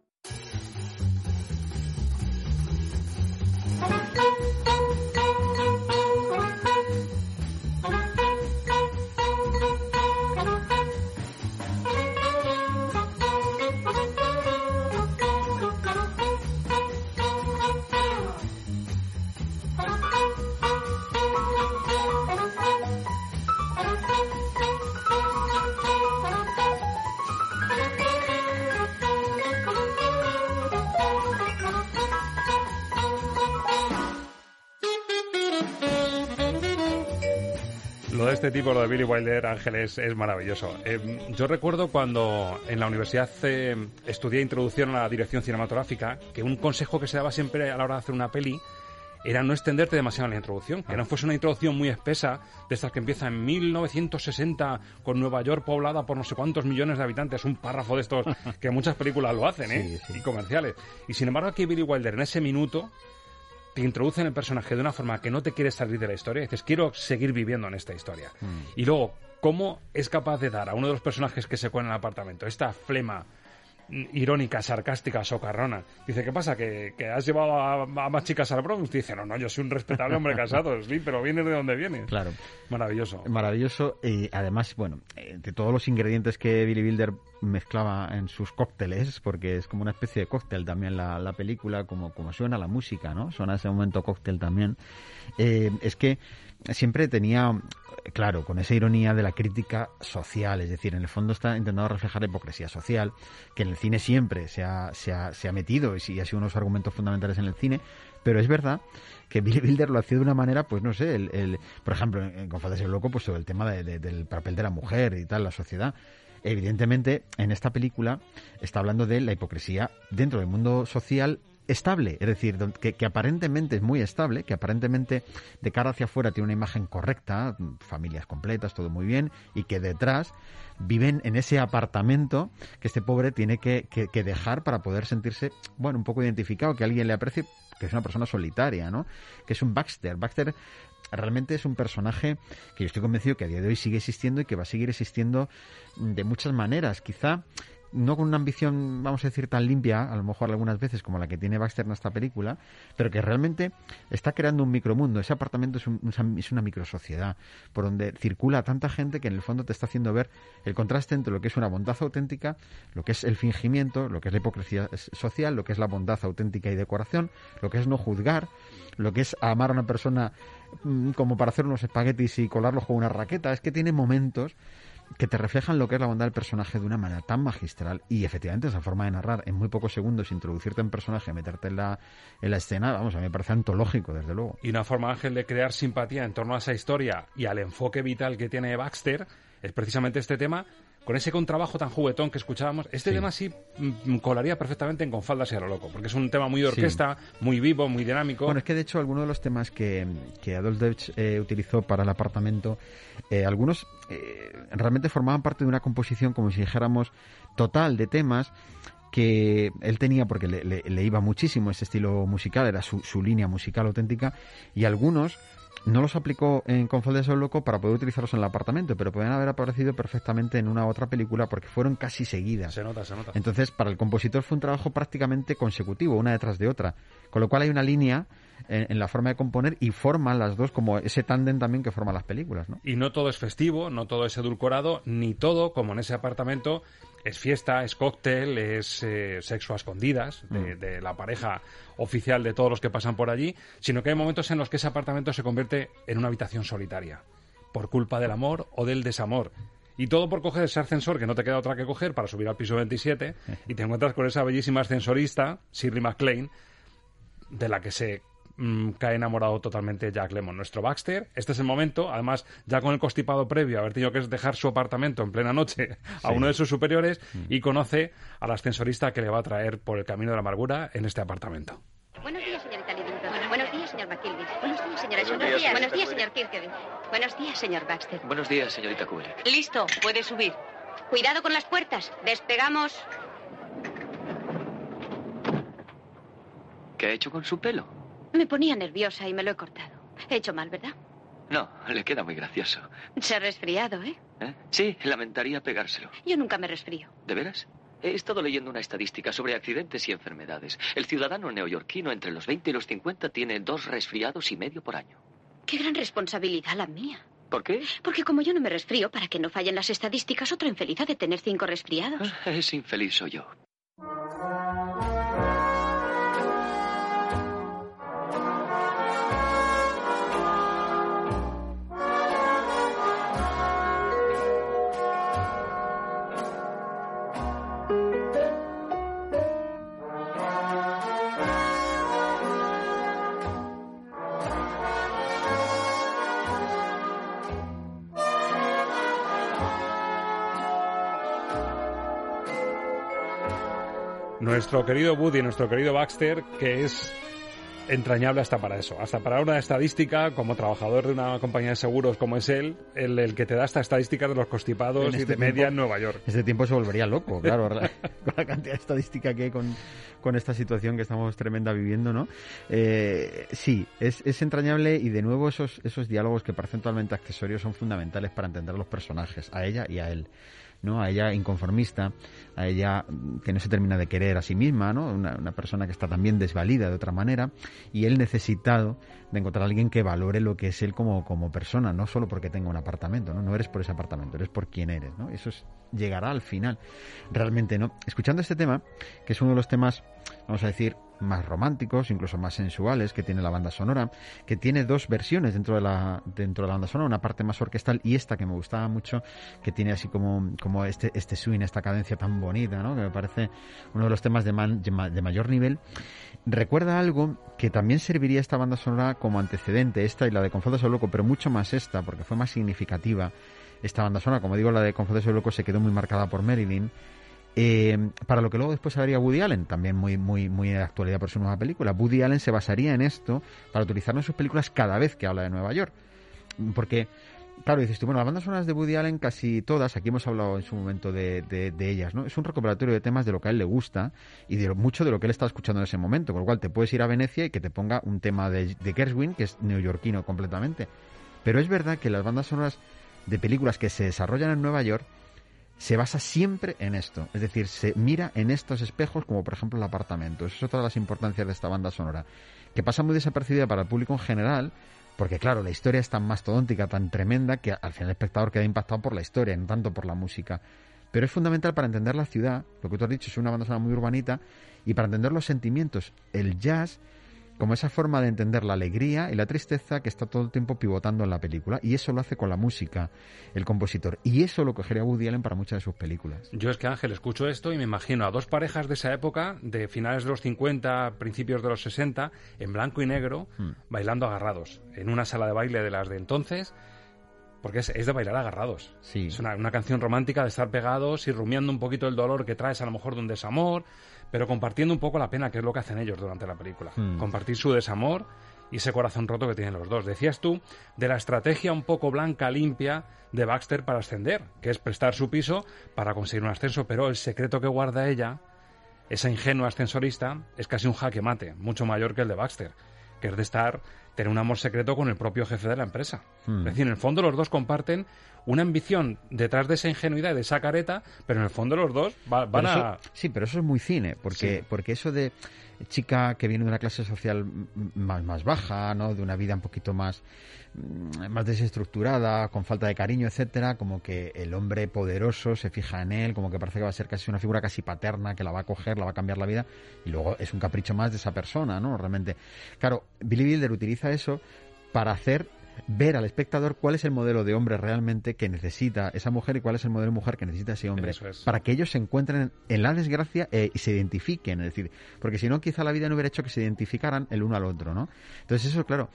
Lo de este tipo, lo de Billy Wilder, Ángeles, es maravilloso. Eh, yo recuerdo cuando en la universidad eh, estudié introducción a la dirección cinematográfica, que un consejo que se daba siempre a la hora de hacer una peli era no extenderte demasiado en la introducción, que no fuese una introducción muy espesa, de estas que empieza en 1960 con Nueva York poblada por no sé cuántos millones de habitantes, un párrafo de estos que muchas películas lo hacen, ¿eh? Y comerciales. Y sin embargo aquí Billy Wilder en ese minuto te introduce en el personaje de una forma que no te quieres salir de la historia, y dices, quiero seguir viviendo en esta historia. Y luego, ¿cómo es capaz de dar a uno de los personajes que se cuela en el apartamento esta flema irónica, sarcástica, socarrona. Dice, ¿qué pasa? ¿Que, que has llevado a, a más chicas al Bronx? Dice, no, no, yo soy un respetable hombre casado, sí, pero vienes de donde vienes. Claro. Maravilloso. Maravilloso y además, bueno, eh, de todos los ingredientes que Billy Wilder mezclaba en sus cócteles, porque es como una especie de cóctel también la, la película, como, como suena la música, ¿no? Suena ese momento cóctel también. Eh, es que siempre tenía, claro, con esa ironía de la crítica social, es decir, en el fondo está intentando reflejar la hipocresía social, que en el cine siempre se ha, se ha, se ha metido y ha sido unos argumentos fundamentales en el cine, pero es verdad que Billy Wilder lo hacía de una manera, pues no sé, el, por ejemplo, en Confades el Loco, pues sobre el tema de, del papel de la mujer y tal, la sociedad. Evidentemente, en esta película está hablando de la hipocresía dentro del mundo social estable, es decir, que, que, aparentemente es muy estable, que aparentemente de cara hacia afuera tiene una imagen correcta, familias completas, todo muy bien, y que detrás viven en ese apartamento que este pobre tiene que, que, que dejar para poder sentirse, bueno, un poco identificado, que alguien le aprecie, que es una persona solitaria, ¿no? Que es un Baxter. Baxter realmente es un personaje que yo estoy convencido que a día de hoy sigue existiendo y que va a seguir existiendo de muchas maneras. Quizá no con una ambición, vamos a decir, tan limpia, a lo mejor algunas veces como la que tiene Baxter en esta película, pero que realmente está creando un micromundo. Ese apartamento es, un, es una microsociedad por donde circula tanta gente que en el fondo te está haciendo ver el contraste entre lo que es una bondad auténtica, lo que es el fingimiento, lo que es la hipocresía social, lo que es la bondad auténtica y decoración, lo que es no juzgar, lo que es amar a una persona mm, como para hacer unos espaguetis y colarlos con una raqueta. Es que tiene momentos que te reflejan lo que es la bondad del personaje de una manera tan magistral y efectivamente esa forma de narrar en muy pocos segundos, introducirte en personaje, meterte en la, en la escena, vamos, a mí me parece antológico, desde luego. Y una forma, Ángel, de crear simpatía en torno a esa historia y al enfoque vital que tiene Baxter es precisamente este tema con ese contrabajo tan juguetón que escuchábamos, este sí. tema sí mm, colaría perfectamente en Con faldas y a lo loco, porque es un tema muy de orquesta, sí. muy vivo, muy dinámico. Bueno, es que de hecho algunos de los temas que, que Adolf Deutsch eh, utilizó para el apartamento, eh, algunos eh, realmente formaban parte de una composición, como si dijéramos, total de temas que él tenía porque le, le, le iba muchísimo ese estilo musical, era su, su línea musical auténtica, y algunos no los aplicó en Confaldes al Loco para poder utilizarlos en el apartamento, pero pueden haber aparecido perfectamente en una otra película porque fueron casi seguidas. Se nota, se nota. Entonces, para el compositor fue un trabajo prácticamente consecutivo, una detrás de otra. Con lo cual hay una línea en, en la forma de componer y forman las dos como ese tándem también que forman las películas, ¿no? Y no todo es festivo, no todo es edulcorado, ni todo, como en ese apartamento, es fiesta, es cóctel, es eh, sexo a escondidas de, mm. de, la pareja oficial de todos los que pasan por allí, sino que hay momentos en los que ese apartamento se convierte en una habitación solitaria, por culpa del amor o del desamor. Y todo por coger ese ascensor que no te queda otra que coger para subir al piso 27 y te encuentras con esa bellísima ascensorista, Shirley MacLaine, de la que se mmm, cae enamorado totalmente Jack Lemon, nuestro Baxter. Este es el momento, además, ya con el constipado previo, haber tenido que dejar su apartamento en plena noche a sí. uno de sus superiores mm. y conoce al ascensorista que le va a traer por el camino de la amargura en este apartamento. Buenos días, señorita Livingston. Buenos, días, señor McKilby. Buenos días, señora Buenos, buenos días, buenos días, señor Kirkeby. Buenos días, señor Baxter. Buenos días, señorita Cooler. Listo, puede subir. Cuidado con las puertas. Despegamos. ¿Qué ha hecho con su pelo? Me ponía nerviosa y me lo he cortado. He hecho mal, ¿verdad? No, le queda muy gracioso. Se ha resfriado, ¿eh? ¿eh? Sí, lamentaría pegárselo. Yo nunca me resfrío. ¿De veras? He estado leyendo una estadística sobre accidentes y enfermedades. El ciudadano neoyorquino entre los 20 y los 50 tiene dos resfriados y medio por año. Qué gran responsabilidad la mía. ¿Por qué? Porque como yo no me resfrío, para que no fallen las estadísticas, otra infeliz ha de tener cinco resfriados. Ah, es infeliz soy yo. Nuestro querido Woody, nuestro querido Baxter, que es entrañable hasta para eso, hasta para una estadística, como trabajador de una compañía de seguros como es él, el, el que te da esta estadística de los constipados y este de media en Nueva York. Este tiempo se volvería loco, claro, con la cantidad de estadística que hay con, con esta situación que estamos tremenda viviendo, ¿no? Eh, sí, es, es entrañable y de nuevo esos, esos diálogos que parecen totalmente accesorios son fundamentales para entender los personajes, a ella y a él. ¿No? A ella inconformista, a ella mm, que no se termina de querer a sí misma, ¿no? Una, una persona que está también desvalida de otra manera, y él necesitado de encontrar a alguien que valore lo que es él como, como persona, no solo porque tenga un apartamento, ¿no? No eres por ese apartamento, eres por quien eres, ¿no? Eso es, llegará al final. Realmente, ¿no? Escuchando este tema, que es uno de los temas, vamos a decir, más románticos, incluso más sensuales que tiene la banda sonora, que tiene dos versiones dentro de la dentro de la banda sonora, una parte más orquestal y esta que me gustaba mucho, que tiene así como como este este swing, esta cadencia tan bonita, ¿no? Que me parece uno de los temas de, man- de de mayor nivel. Recuerda algo que también serviría esta banda sonora como antecedente, esta y la de Confundo Soy Loco, pero mucho más esta, porque fue más significativa esta banda sonora. Como digo, la de Confundo Soy Loco se quedó muy marcada por Marilyn. Eh, para lo que luego después haría Woody Allen, también muy, muy, muy de actualidad por su nueva película. Woody Allen se basaría en esto para utilizarlo en sus películas cada vez que habla de Nueva York. Porque, claro, dices tú, bueno, las bandas sonoras de Woody Allen casi todas, aquí hemos hablado en su momento de, de- de ellas, ¿no? Es un recopilatorio de temas de lo que a él le gusta y de mucho de lo que él está escuchando en ese momento, con lo cual te puedes ir a Venecia y que te ponga un tema de, de Gershwin, que es neoyorquino completamente. Pero es verdad que las bandas sonoras de películas que se desarrollan en Nueva York se basa siempre en esto. Es decir, se mira en estos espejos, como por ejemplo el apartamento. Eso es otra de las importancias de esta banda sonora, que pasa muy desapercibida para el público en general, porque claro, la historia es tan mastodóntica, tan tremenda, que al final el espectador queda impactado por la historia, no tanto por la música. Pero es fundamental para entender la ciudad, lo que tú has dicho, es una banda sonora muy urbanita, y para entender los sentimientos, el jazz como esa forma de entender la alegría y la tristeza que está todo el tiempo pivotando en la película. Y eso lo hace con la música, el compositor. Y eso lo cogería Woody Allen para muchas de sus películas. Yo es que Ángel, escucho esto y me imagino a dos parejas de esa época, de finales de los 50, principios de los 60, en blanco y negro, Hmm. bailando agarrados, en una sala de baile de las de entonces, porque es, es de bailar agarrados. Es una, una canción romántica de estar pegados y rumiando un poquito el dolor que traes a lo mejor de un desamor, pero compartiendo un poco la pena, que es lo que hacen ellos durante la película. Hmm. Compartir su desamor y ese corazón roto que tienen los dos. Decías tú de la estrategia un poco blanca, limpia de Baxter para ascender, que es prestar su piso para conseguir un ascenso, pero el secreto que guarda ella, esa ingenua ascensorista, es casi un jaque mate, mucho mayor que el de Baxter, que es de estar, tener un amor secreto con el propio jefe de la empresa. Hmm. Es decir, en el fondo los dos comparten una ambición detrás de esa ingenuidad y de esa careta, pero en el fondo los dos va- van a... sí, pero eso es muy cine, porque, Sí. porque eso de chica que viene de una clase social más, más baja, ¿no? De una vida un poquito más, mm, más desestructurada, con falta de cariño, etcétera, como que el hombre poderoso se fija en él, como que parece que va a ser casi una figura casi paterna, que la va a coger, la va a cambiar la vida, y luego es un capricho más de esa persona, ¿no? Realmente. Claro, Billy Wilder utiliza eso para hacer ver al espectador cuál es el modelo de hombre realmente que necesita esa mujer y cuál es el modelo de mujer que necesita ese hombre es. para que ellos se encuentren en la desgracia eh, y se identifiquen, es decir, porque si no quizá la vida no hubiera hecho que se identificaran el uno al otro, ¿no? Entonces eso, claro,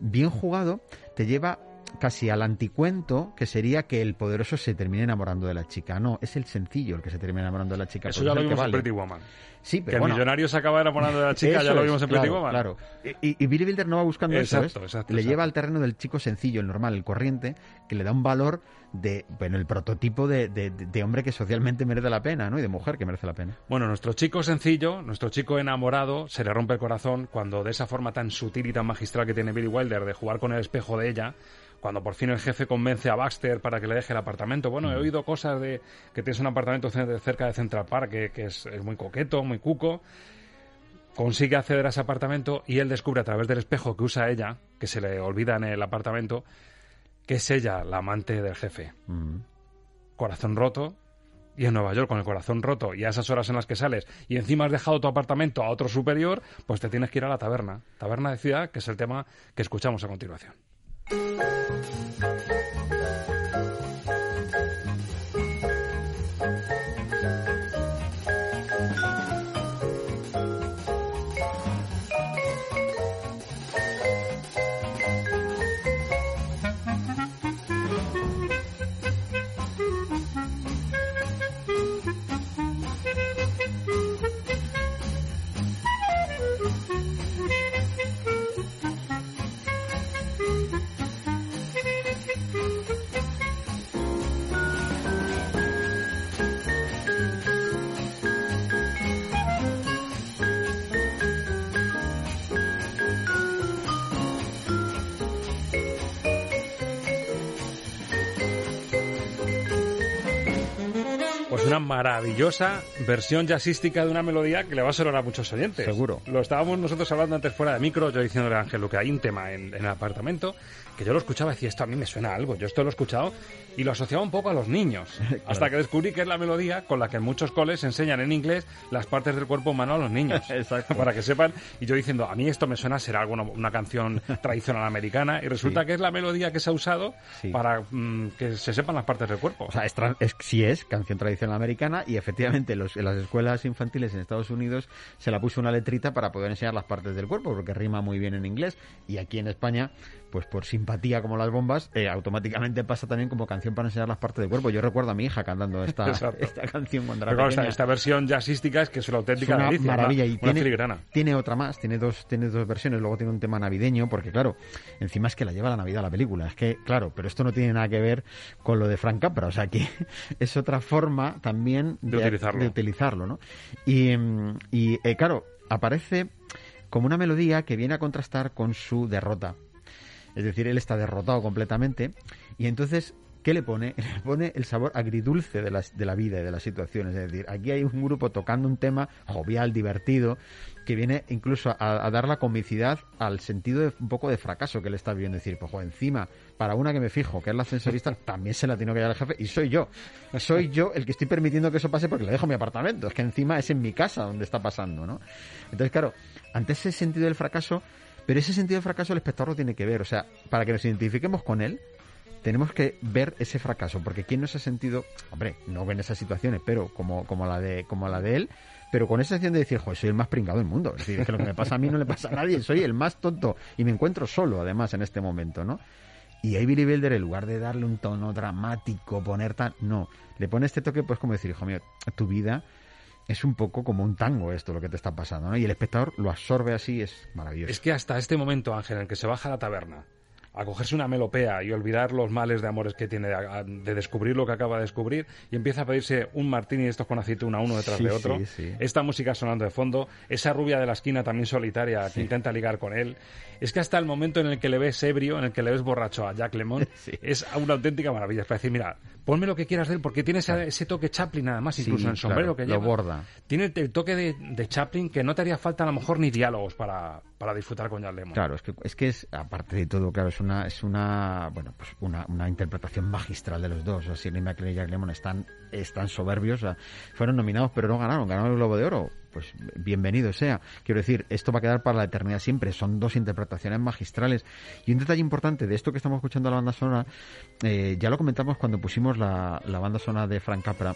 bien jugado te lleva casi al anticuento que sería que el poderoso se termine enamorando de la chica. No, es el sencillo el que se termina enamorando de la chica. Eso ya es lo el que vimos en. Pretty Woman. Sí, que pero el bueno, millonario se acaba enamorando de la chica, ya lo vimos en claro, Pretty Woman. Claro. Y, y Billy Wilder no va buscando Exacto, eso, ¿ves? exacto, Le exacto. lleva al terreno del chico sencillo, el normal, el corriente, que le da un valor de, bueno, el prototipo de, de- de hombre que socialmente merece la pena, ¿no? Y de mujer que merece la pena. Bueno, nuestro chico sencillo, nuestro chico enamorado, se le rompe el corazón cuando de esa forma tan sutil y tan magistral que tiene Billy Wilder de jugar con el espejo de ella, cuando por fin el jefe convence a Baxter para que le deje el apartamento. Bueno, he oído cosas de que tienes un apartamento ce- cerca de Central Park que, que es, es muy coqueto, muy cuco. Consigue acceder a ese apartamento y él descubre a través del espejo que usa ella, que se le olvida en el apartamento, que es ella la amante del jefe. Corazón roto, y en Nueva York con el corazón roto y a esas horas en las que sales y encima has dejado tu apartamento a otro superior, pues te tienes que ir a la taberna. Taberna de ciudad, que es el tema que escuchamos a continuación. Pues una maravillosa versión jazzística de una melodía que le va a sonar a muchos oyentes. Seguro. Lo estábamos nosotros hablando antes fuera de micro, yo diciéndole a Ángel que hay un tema en, en el apartamento que yo lo escuchaba y decía, esto a mí me suena a algo. Yo esto lo he escuchado y lo asociaba un poco a los niños. Hasta que descubrí que es la melodía con la que en muchos coles enseñan en inglés las partes del cuerpo humano a los niños. Exacto. Para que sepan. Y yo diciendo, a mí esto me suena a ser algo, una, canción tradicional americana. Y resulta Sí. que es la melodía que se ha usado Sí. para mm, que se sepan las partes del cuerpo. O sea, es, es- sí es canción tradicional americana y efectivamente los, en las escuelas infantiles en Estados Unidos se la puso una letrita para poder enseñar las partes del cuerpo porque rima muy bien en inglés y aquí en España, pues por simpatía como las bombas, eh, automáticamente pasa también como canción para enseñar las partes del cuerpo. Yo recuerdo a mi hija cantando esta, esta canción cuando era Pero pequeña. esta versión jazzística es que es una Es auténtica una delicia, maravilla una, y tiene, filigrana. tiene otra más, tiene dos, tiene dos versiones, luego tiene un tema navideño, porque claro, encima es que la lleva la Navidad la película, es que claro, pero esto no tiene nada que ver con lo de Frank Capra, o sea que es otra forma también De utilizarlo. de utilizarlo, ¿no? Y, mm, y, eh, claro, aparece como una melodía que viene a contrastar con su derrota. Es decir, él está derrotado completamente y entonces ¿Qué le pone? Le pone el sabor agridulce de, las, de la vida y de las situaciones. Es decir, aquí hay un grupo tocando un tema jovial, divertido, que viene incluso a, a dar la comicidad al sentido de un poco de fracaso que le está viviendo. Es decir, pues jo, encima, para una que me fijo, que es la ascensorista, también se la tiene que dar el jefe y soy yo. Soy yo el que estoy permitiendo que eso pase porque le dejo mi apartamento. Es que encima es en mi casa donde está pasando, ¿no? Entonces, claro, ante ese sentido del fracaso, pero ese sentido del fracaso el espectador lo tiene que ver. O sea, para que nos identifiquemos con él, tenemos que ver ese fracaso, porque quién no se ha sentido, hombre, no en esas situaciones, pero como, como la de, como la de él, pero con esa sensación de decir, joder, soy el más pringado del mundo. Es decir, es que lo que me pasa a mí no le pasa a nadie, soy el más tonto y me encuentro solo, además, en este momento, ¿no? Y ahí Billy Wilder, en lugar de darle un tono dramático, poner tan. No, le pone este toque, pues como decir, hijo mío, tu vida es un poco como un tango esto lo que te está pasando, ¿no? Y el espectador lo absorbe así, es maravilloso. Es que hasta este momento, Ángel, en el que se baja a la taberna a cogerse una melopea y olvidar los males de amores que tiene, de descubrir lo que acaba de descubrir, y empieza a pedirse un martini de estos con aceituna uno detrás Sí, de otro. sí, sí. Esta música sonando de fondo, esa rubia de la esquina también solitaria que intenta ligar con él. Es que hasta el momento en el que le ves ebrio, en el que le ves borracho a Jack Lemon, es una auténtica maravilla. Es para decir, mira, ponme lo que quieras de él, porque tiene ese, ese toque Chaplin nada más, Sí, incluso en el sombrero claro, que lo lleva. borda. Tiene el, el toque de, de Chaplin que no te haría falta a lo mejor ni diálogos para, para disfrutar con Jack Lemmon. Claro, es que es que es aparte de todo, claro, es una es una bueno, pues una, una interpretación magistral de los dos. O sea, Shirley MacLaine y Jack Lemmon están están soberbios, o sea, fueron nominados pero no ganaron, ganaron el Globo de Oro. Pues bienvenido sea. Quiero decir, esto va a quedar para la eternidad siempre. Son dos interpretaciones magistrales. Y un detalle importante de esto que estamos escuchando la banda sonora, eh, ya lo comentamos cuando pusimos la, banda sonora de Frank Capra,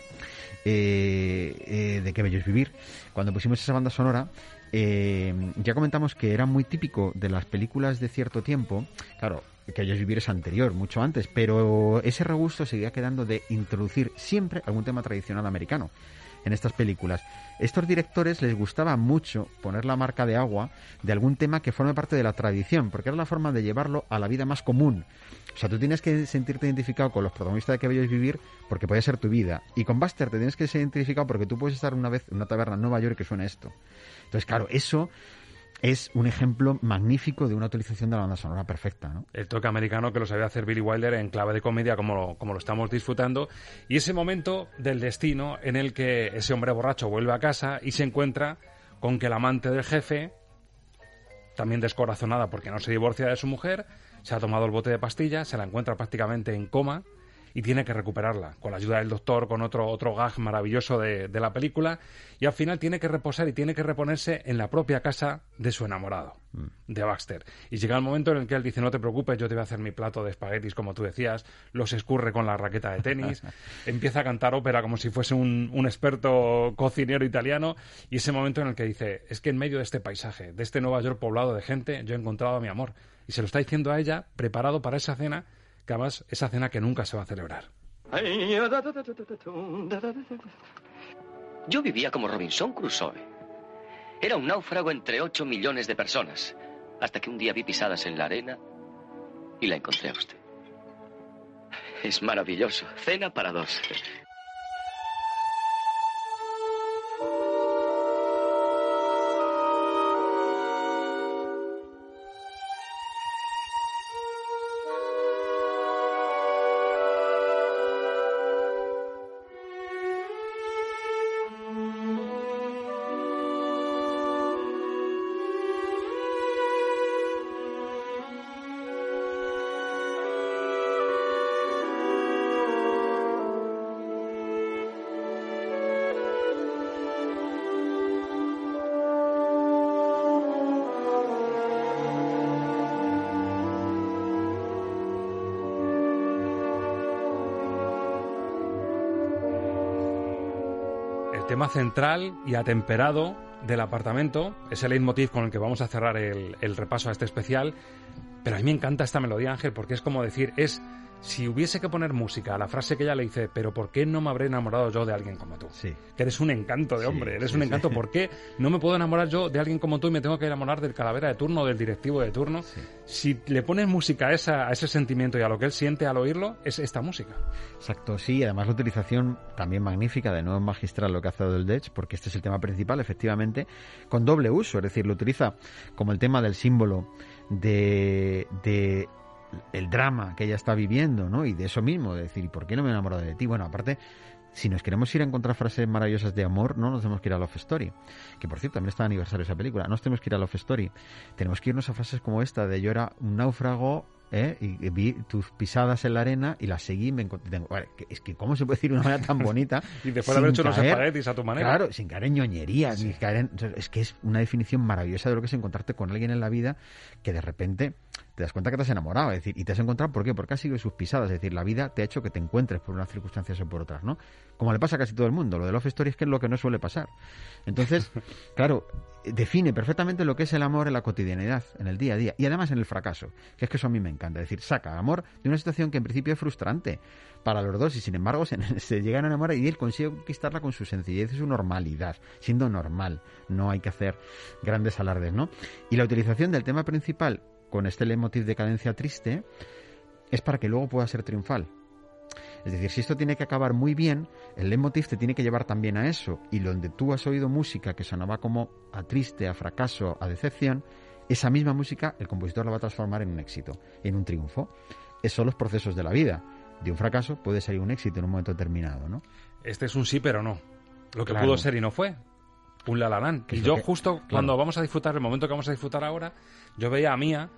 eh, eh, de Qué bello es vivir. Cuando pusimos esa banda sonora, eh, ya comentamos que era muy típico de las películas de cierto tiempo. Claro, que ellos vivir es anterior, mucho antes, pero ese regusto seguía quedando de introducir siempre algún tema tradicional americano en estas películas. Estos directores les gustaba mucho poner la marca de agua de algún tema que forme parte de la tradición, porque era la forma de llevarlo a la vida más común. O sea, tú tienes que sentirte identificado con los protagonistas de que es vivir porque puede ser tu vida. Y con Buster te tienes que ser identificado porque tú puedes estar una vez en una taberna en Nueva York que suena esto. Entonces, claro, eso es un ejemplo magnífico de una utilización de la banda sonora perfecta, ¿no? el toque americano que lo sabía hacer Billy Wilder en clave de comedia como lo, como lo estamos disfrutando y ese momento del destino en el que ese hombre borracho vuelve a casa y se encuentra con que el amante del jefe también descorazonada porque no se divorcia de su mujer se ha tomado el bote de pastillas se la encuentra prácticamente en coma y tiene que recuperarla con la ayuda del doctor, con otro, otro gag maravilloso de, de la película y al final tiene que reposar y tiene que reponerse en la propia casa de su enamorado de Baxter. Y llega el momento en el que él dice, no te preocupes, yo te voy a hacer mi plato de espaguetis, como tú decías, los escurre con la raqueta de tenis, empieza a cantar ópera como si fuese un, un experto cocinero italiano, y ese momento en el que dice, es que en medio de este paisaje, de este Nueva York poblado de gente, yo he encontrado a mi amor. Y se lo está diciendo a ella, preparado para esa cena, esa cena que nunca se va a celebrar. Yo vivía como Robinson Crusoe. Era un náufrago entre 8 millones de personas, hasta que un día vi pisadas en la arena y la encontré a usted. Es maravilloso. Cena para dos. Tema central y atemperado del apartamento, es el leitmotiv con el que vamos a cerrar el, el repaso a este especial, pero a mí me encanta esta melodía, Ángel, porque es como decir, es si hubiese que poner música a la frase que ella le dice, pero ¿por qué no me habré enamorado yo de alguien como tú? Sí. Que eres un encanto de hombre, eres sí, un encanto. ¿Por qué no me puedo enamorar yo de alguien como tú y me tengo que enamorar del calavera de turno, del directivo de turno? Si le pones música a, esa, a ese sentimiento y a lo que él siente al oírlo, es esta música. Exacto, sí, además la utilización también magnífica de nuevo magistral lo que hace del Dech, porque este es el tema principal, efectivamente, con doble uso, es decir, lo utiliza como el tema del símbolo de, de el drama que ella está viviendo, ¿no? Y de eso mismo, de decir, ¿y por qué no me he enamorado de ti? Bueno, aparte, si nos queremos ir a encontrar frases maravillosas de amor, no nos tenemos que ir a Love Story. Que por cierto, también está de aniversario esa película. No nos tenemos que ir a Love Story. Tenemos que irnos a frases como esta de yo era un náufrago ¿eh? y vi tus pisadas en la arena y las seguí me encontré. vale, es que cómo se puede decir de una manera tan bonita. Y después de haber hecho unos caer- espaguetis a tu manera. Claro, sin caer en ñoñerías, ni caer en- es que es una definición maravillosa de lo que es encontrarte con alguien en la vida que de repente te das cuenta que te has enamorado, es decir, y te has encontrado ¿por qué? Porque has seguido sus pisadas, es decir, la vida te ha hecho que te encuentres por unas circunstancias o por otras, ¿no? Como le pasa a casi todo el mundo, lo de Love Story es que es lo que no suele pasar. Entonces, claro, define perfectamente lo que es el amor en la cotidianidad, en el día a día, y además en el fracaso, que es que eso a mí me encanta, es decir, saca amor de una situación que en principio es frustrante para los dos y sin embargo se, se llegan a enamorar y él consigue conquistarla con su sencillez y su normalidad, siendo normal, no hay que hacer grandes alardes, ¿no? Y la utilización del tema principal con este leitmotiv de cadencia triste es para que luego pueda ser triunfal. Es decir, si esto tiene que acabar muy bien, el leitmotiv te tiene que llevar también a eso. Y donde tú has oído música que sonaba como a triste, a fracaso, a decepción, esa misma música el compositor la va a transformar en un éxito, en un triunfo. Esos son los procesos de la vida. De un fracaso puede salir un éxito en un momento determinado, ¿no? Este es un sí, pero no. Lo que Claro. pudo ser y no fue. Un La La Land. Que Y yo que- justo claro. cuando vamos a disfrutar, el momento que vamos a disfrutar ahora, yo veía a Mía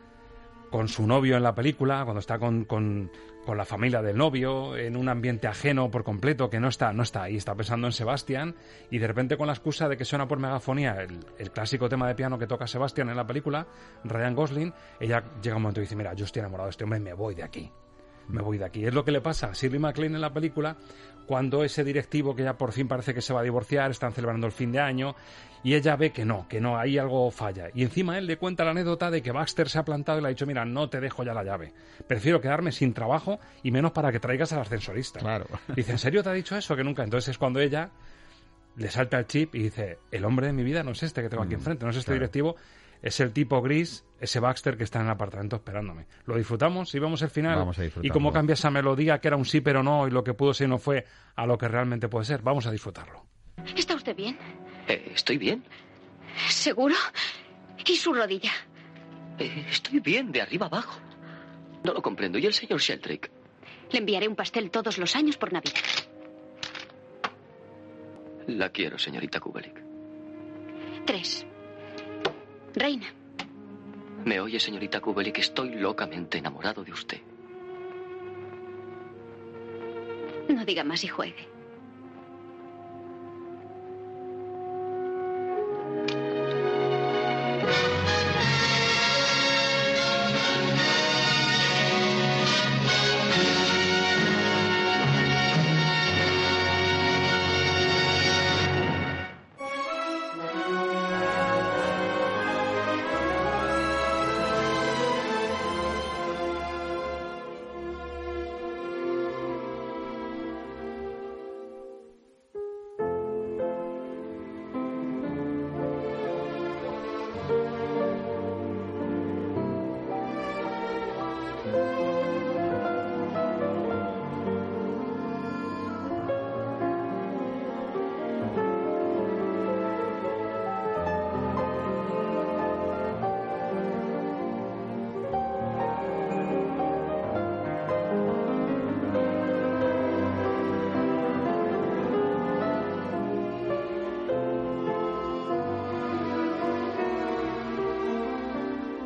con su novio en la película, cuando está con, con- con la familia del novio, en un ambiente ajeno por completo, que no está, no está ahí, está pensando en Sebastián, y de repente con la excusa de que suena por megafonía el, el clásico tema de piano que toca Sebastián en la película, Ryan Gosling, ella llega un momento y dice, mira, yo estoy enamorado de este hombre, me voy de aquí me voy de aquí. Es lo que le pasa a Shirley MacLaine en la película cuando ese directivo que ya por fin parece que se va a divorciar, están celebrando el fin de año y ella ve que no, que no, ahí algo falla. Y encima él le cuenta la anécdota de que Baxter se ha plantado y le ha dicho, mira, no te dejo ya la llave. Prefiero quedarme sin trabajo y menos para que traigas al ascensorista. Claro. Dice, ¿en serio te ha dicho eso? Que nunca. Entonces es cuando ella le salta el chip y dice, el hombre de mi vida no es este que tengo aquí Mm, enfrente, no es este claro. directivo, es el tipo gris, ese Baxter que está en el apartamento esperándome. Lo disfrutamos y vemos el final. Vamos a y cómo cambia esa melodía que era un sí pero no y lo que pudo ser y no fue a lo que realmente puede ser. Vamos a disfrutarlo. ¿Está usted bien? Eh, ¿Estoy bien? ¿Seguro? ¿Y su rodilla? Eh, estoy bien, de arriba abajo. No lo comprendo. ¿Y el señor Sheldrake? Le enviaré un pastel todos los años por Navidad. La quiero, señorita Kubelik. Tres. Reina, ¿Me oye, señorita Kubelik? Estoy locamente enamorado de usted. no diga más y juegue.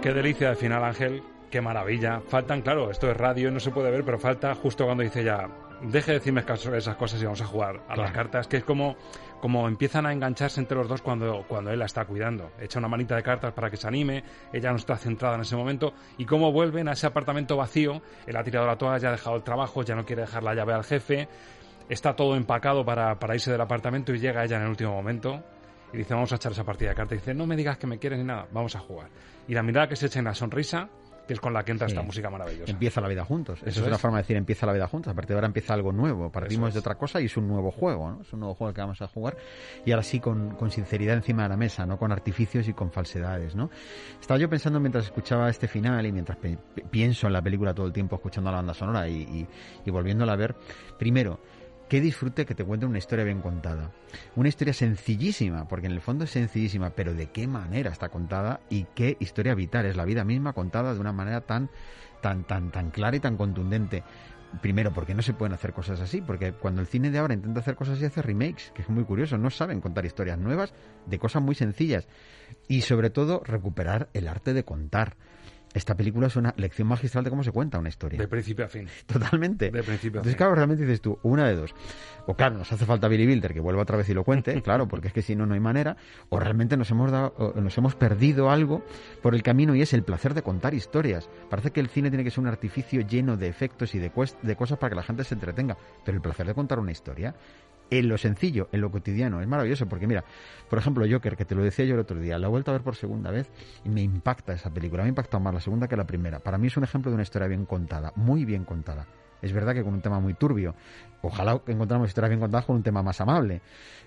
Qué delicia al final, Ángel. Qué maravilla. Faltan, claro, esto es radio, no se puede ver, pero falta justo cuando dice ya, deje de decirme esas cosas y vamos a jugar a las cartas, que es como, como empiezan a engancharse entre los dos cuando, cuando él la está cuidando. Echa una manita de cartas para que se anime, ella no está centrada en ese momento, y cómo vuelven a ese apartamento vacío, él ha tirado la toalla, ha dejado el trabajo, ya no quiere dejar la llave al jefe, está todo empacado para, para irse del apartamento y llega ella en el último momento y dice, vamos a echar esa partida de cartas. Y dice, no me digas que me quieres ni nada, vamos a jugar. Y la mirada que se echa en la sonrisa, que es con la que entra Sí. esta música maravillosa. Empieza la vida juntos. Esa Eso es una es. forma de decir empieza la vida juntos. A partir de ahora empieza algo nuevo. Partimos Eso de es. otra cosa y es un nuevo juego, ¿no? Es un nuevo juego que vamos a jugar. Y ahora sí con, con sinceridad encima de la mesa, no con artificios y con falsedades, ¿no? Estaba yo pensando mientras escuchaba este final y mientras pienso en la película todo el tiempo escuchando la banda sonora y, y, y volviéndola a ver. Primero, Qué disfrute que te cuente una historia bien contada. Una historia sencillísima, porque en el fondo es sencillísima, pero de qué manera está contada y qué historia vital. Es la vida misma contada de una manera tan, tan, tan, tan clara y tan contundente. Primero, porque no se pueden hacer cosas así, porque cuando el cine de ahora intenta hacer cosas así, hace remakes, que es muy curioso, no saben contar historias nuevas de cosas muy sencillas. Y sobre todo, recuperar el arte de contar. Esta película es una lección magistral de cómo se cuenta una historia. De principio a fin. Totalmente. De principio a Entonces, fin. claro, realmente dices tú, una de dos. O claro, nos hace falta Billy Wilder que vuelva otra vez y lo cuente, claro, porque es que si no, no hay manera. O realmente nos hemos, dado, nos hemos perdido algo por el camino y es el placer de contar historias. Parece que el cine tiene que ser un artificio lleno de efectos y de, cuest- de cosas para que la gente se entretenga. Pero el placer de contar una historia en lo sencillo, en lo cotidiano. Es maravilloso porque mira, por ejemplo, Joker, que te lo decía yo el otro día, la he vuelto a ver por segunda vez y me impacta esa película. Me ha impactado más la segunda que la primera. Para mí es un ejemplo de una historia bien contada, muy bien contada. Es verdad que con un tema muy turbio. Ojalá encontramos historias bien contadas con un tema más amable.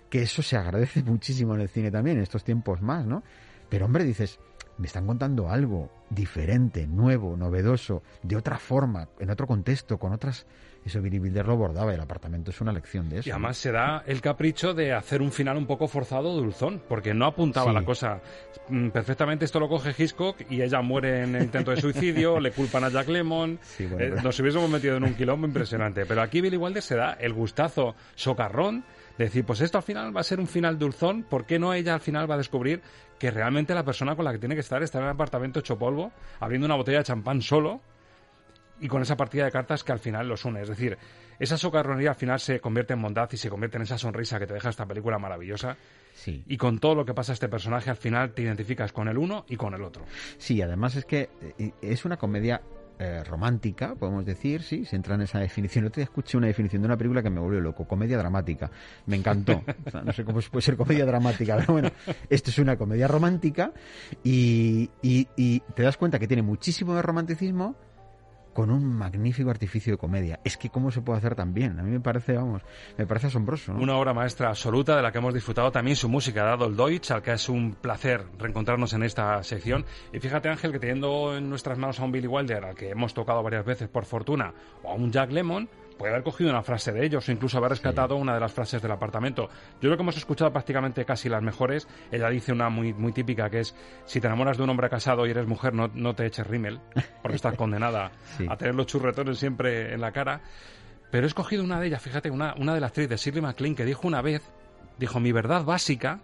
Que eso se agradece muchísimo en el cine también, en estos tiempos más, ¿no? Pero hombre, dices, me están contando algo diferente, nuevo, novedoso, de otra forma, en otro contexto, con otras... Wilder lo bordaba y el apartamento es una lección de eso. Y además se da el capricho de hacer un final un poco forzado dulzón, porque no apuntaba Sí. la cosa. Mm, Perfectamente esto lo coge Hitchcock y ella muere en el intento de suicidio, le culpan a Jack Lemmon. bueno, Eh, nos hubiésemos metido en un quilombo impresionante. Pero aquí Billy Wilder se da el gustazo socarrón de decir, pues esto al final va a ser un final dulzón, ¿por qué no ella al final va a descubrir que realmente la persona con la que tiene que estar está en el apartamento hecho polvo, abriendo una botella de champán solo? Y con esa partida de cartas que al final los une. Es decir, esa socarronería al final se convierte en bondad y se convierte en esa sonrisa que te deja esta película maravillosa. Sí. Y con todo lo que pasa a este personaje, al final te identificas con el uno y con el otro. Sí, además es que eh, es una comedia eh, romántica, podemos decir, sí, se entra en esa definición. El otro día escuché una definición de una película que me volvió loco, comedia dramática. Me encantó. O sea, no sé cómo puede ser comedia dramática, pero bueno, esto es una comedia romántica y, y- y te das cuenta que tiene muchísimo de romanticismo con un magnífico artificio de comedia. Es que cómo se puede hacer tan bien. A mí me parece, vamos, me parece asombroso. Una obra maestra absoluta de la que hemos disfrutado también su música, dado el Deutsch, al que es un placer reencontrarnos en esta sección. Y fíjate, Ángel, que teniendo en nuestras manos a un Billy Wilder, al que hemos tocado varias veces por fortuna, o a un Jack Lemmon, puede haber cogido una frase de ellos o incluso haber rescatado una de las frases del apartamento. Yo creo que hemos escuchado prácticamente casi las mejores. Ella dice una muy, muy típica que es, si te enamoras de un hombre casado y eres mujer, no, no te eches rímel, porque estás condenada Sí. a tener los churretones siempre en la cara. Pero he escogido una de ellas, fíjate, una, una de las actrices de Shirley MacLaine que dijo una vez, dijo, mi verdad básica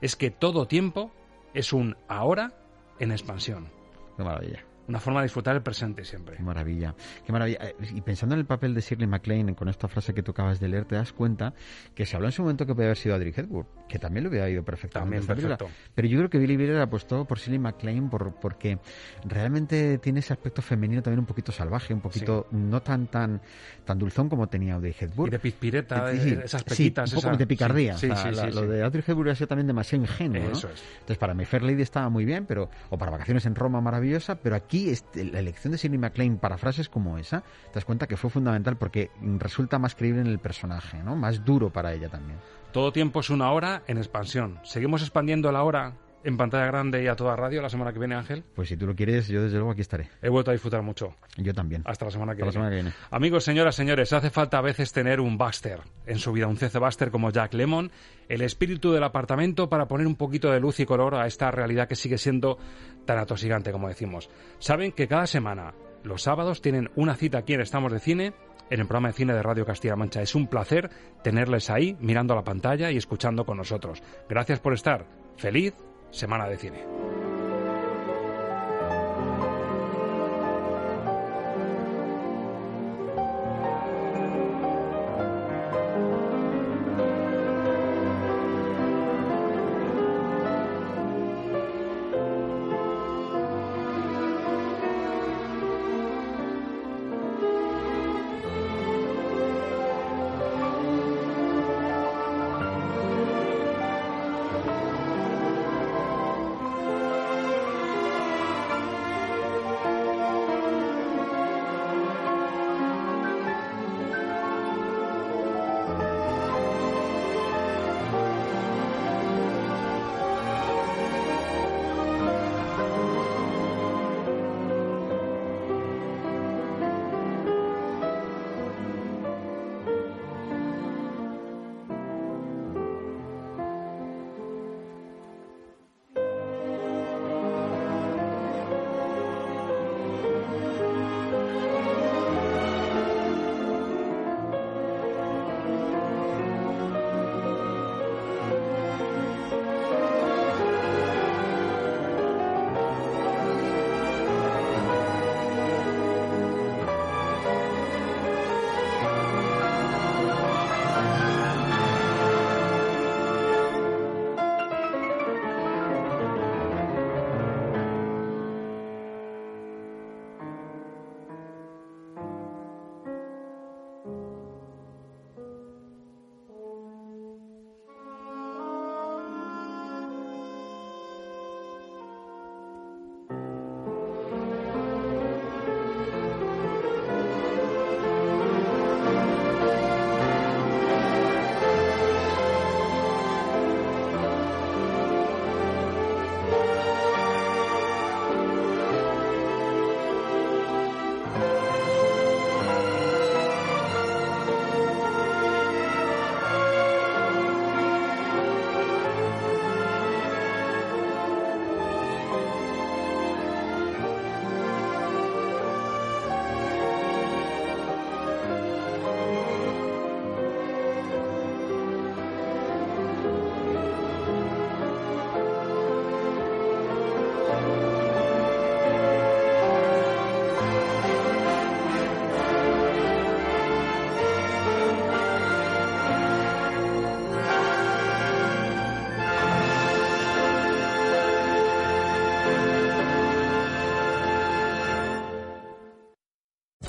es que todo tiempo es un ahora en expansión. Qué maravilla. Una forma de disfrutar el presente siempre. Qué maravilla, qué maravilla. Eh, Y pensando en el papel de Shirley MacLaine con esta frase que tú acabas de leer, te das cuenta que se habló en su momento que podía haber sido Audrey Hepburn, que también lo hubiera ido perfectamente. También, perfecto. Pero yo creo que Billy Wilder apostó por Shirley MacLaine por, porque realmente tiene ese aspecto femenino también un poquito salvaje, un poquito no tan tan tan dulzón como tenía Audrey Hepburn. Y de pizpireta, Sí, de- esas sí, pequitas. un poco esa- de picardía. O sea, la- Lo de Audrey Hepburn ha sido también demasiado ingenuo. ¿no? Eso es. Entonces, para My Fair Lady estaba muy bien, pero o para Vacaciones en Roma maravillosa, pero aquí este, la elección de Sidney MacLaine para frases como esa, te das cuenta que fue fundamental porque resulta más creíble en el personaje, ¿no? Más duro para ella también. Todo tiempo es una hora en expansión. Seguimos expandiendo la hora en pantalla grande y a toda radio la semana que viene, Ángel. Pues si tú lo quieres, yo desde luego aquí estaré. He vuelto a disfrutar mucho. Yo también. Hasta la semana que Hasta la viene. semana que viene. Amigos, señoras, señores, hace falta a veces tener un Baxter en su vida, un CC Baxter como Jack Lemon, el espíritu del apartamento para poner un poquito de luz y color a esta realidad que sigue siendo tan atosigante, como decimos. Saben que cada semana, los sábados, tienen una cita aquí en Estamos de Cine, en el programa de cine de Radio Castilla-La Mancha. Es un placer tenerles ahí, mirando la pantalla y escuchando con nosotros. Gracias por estar. Feliz Semana de Cine.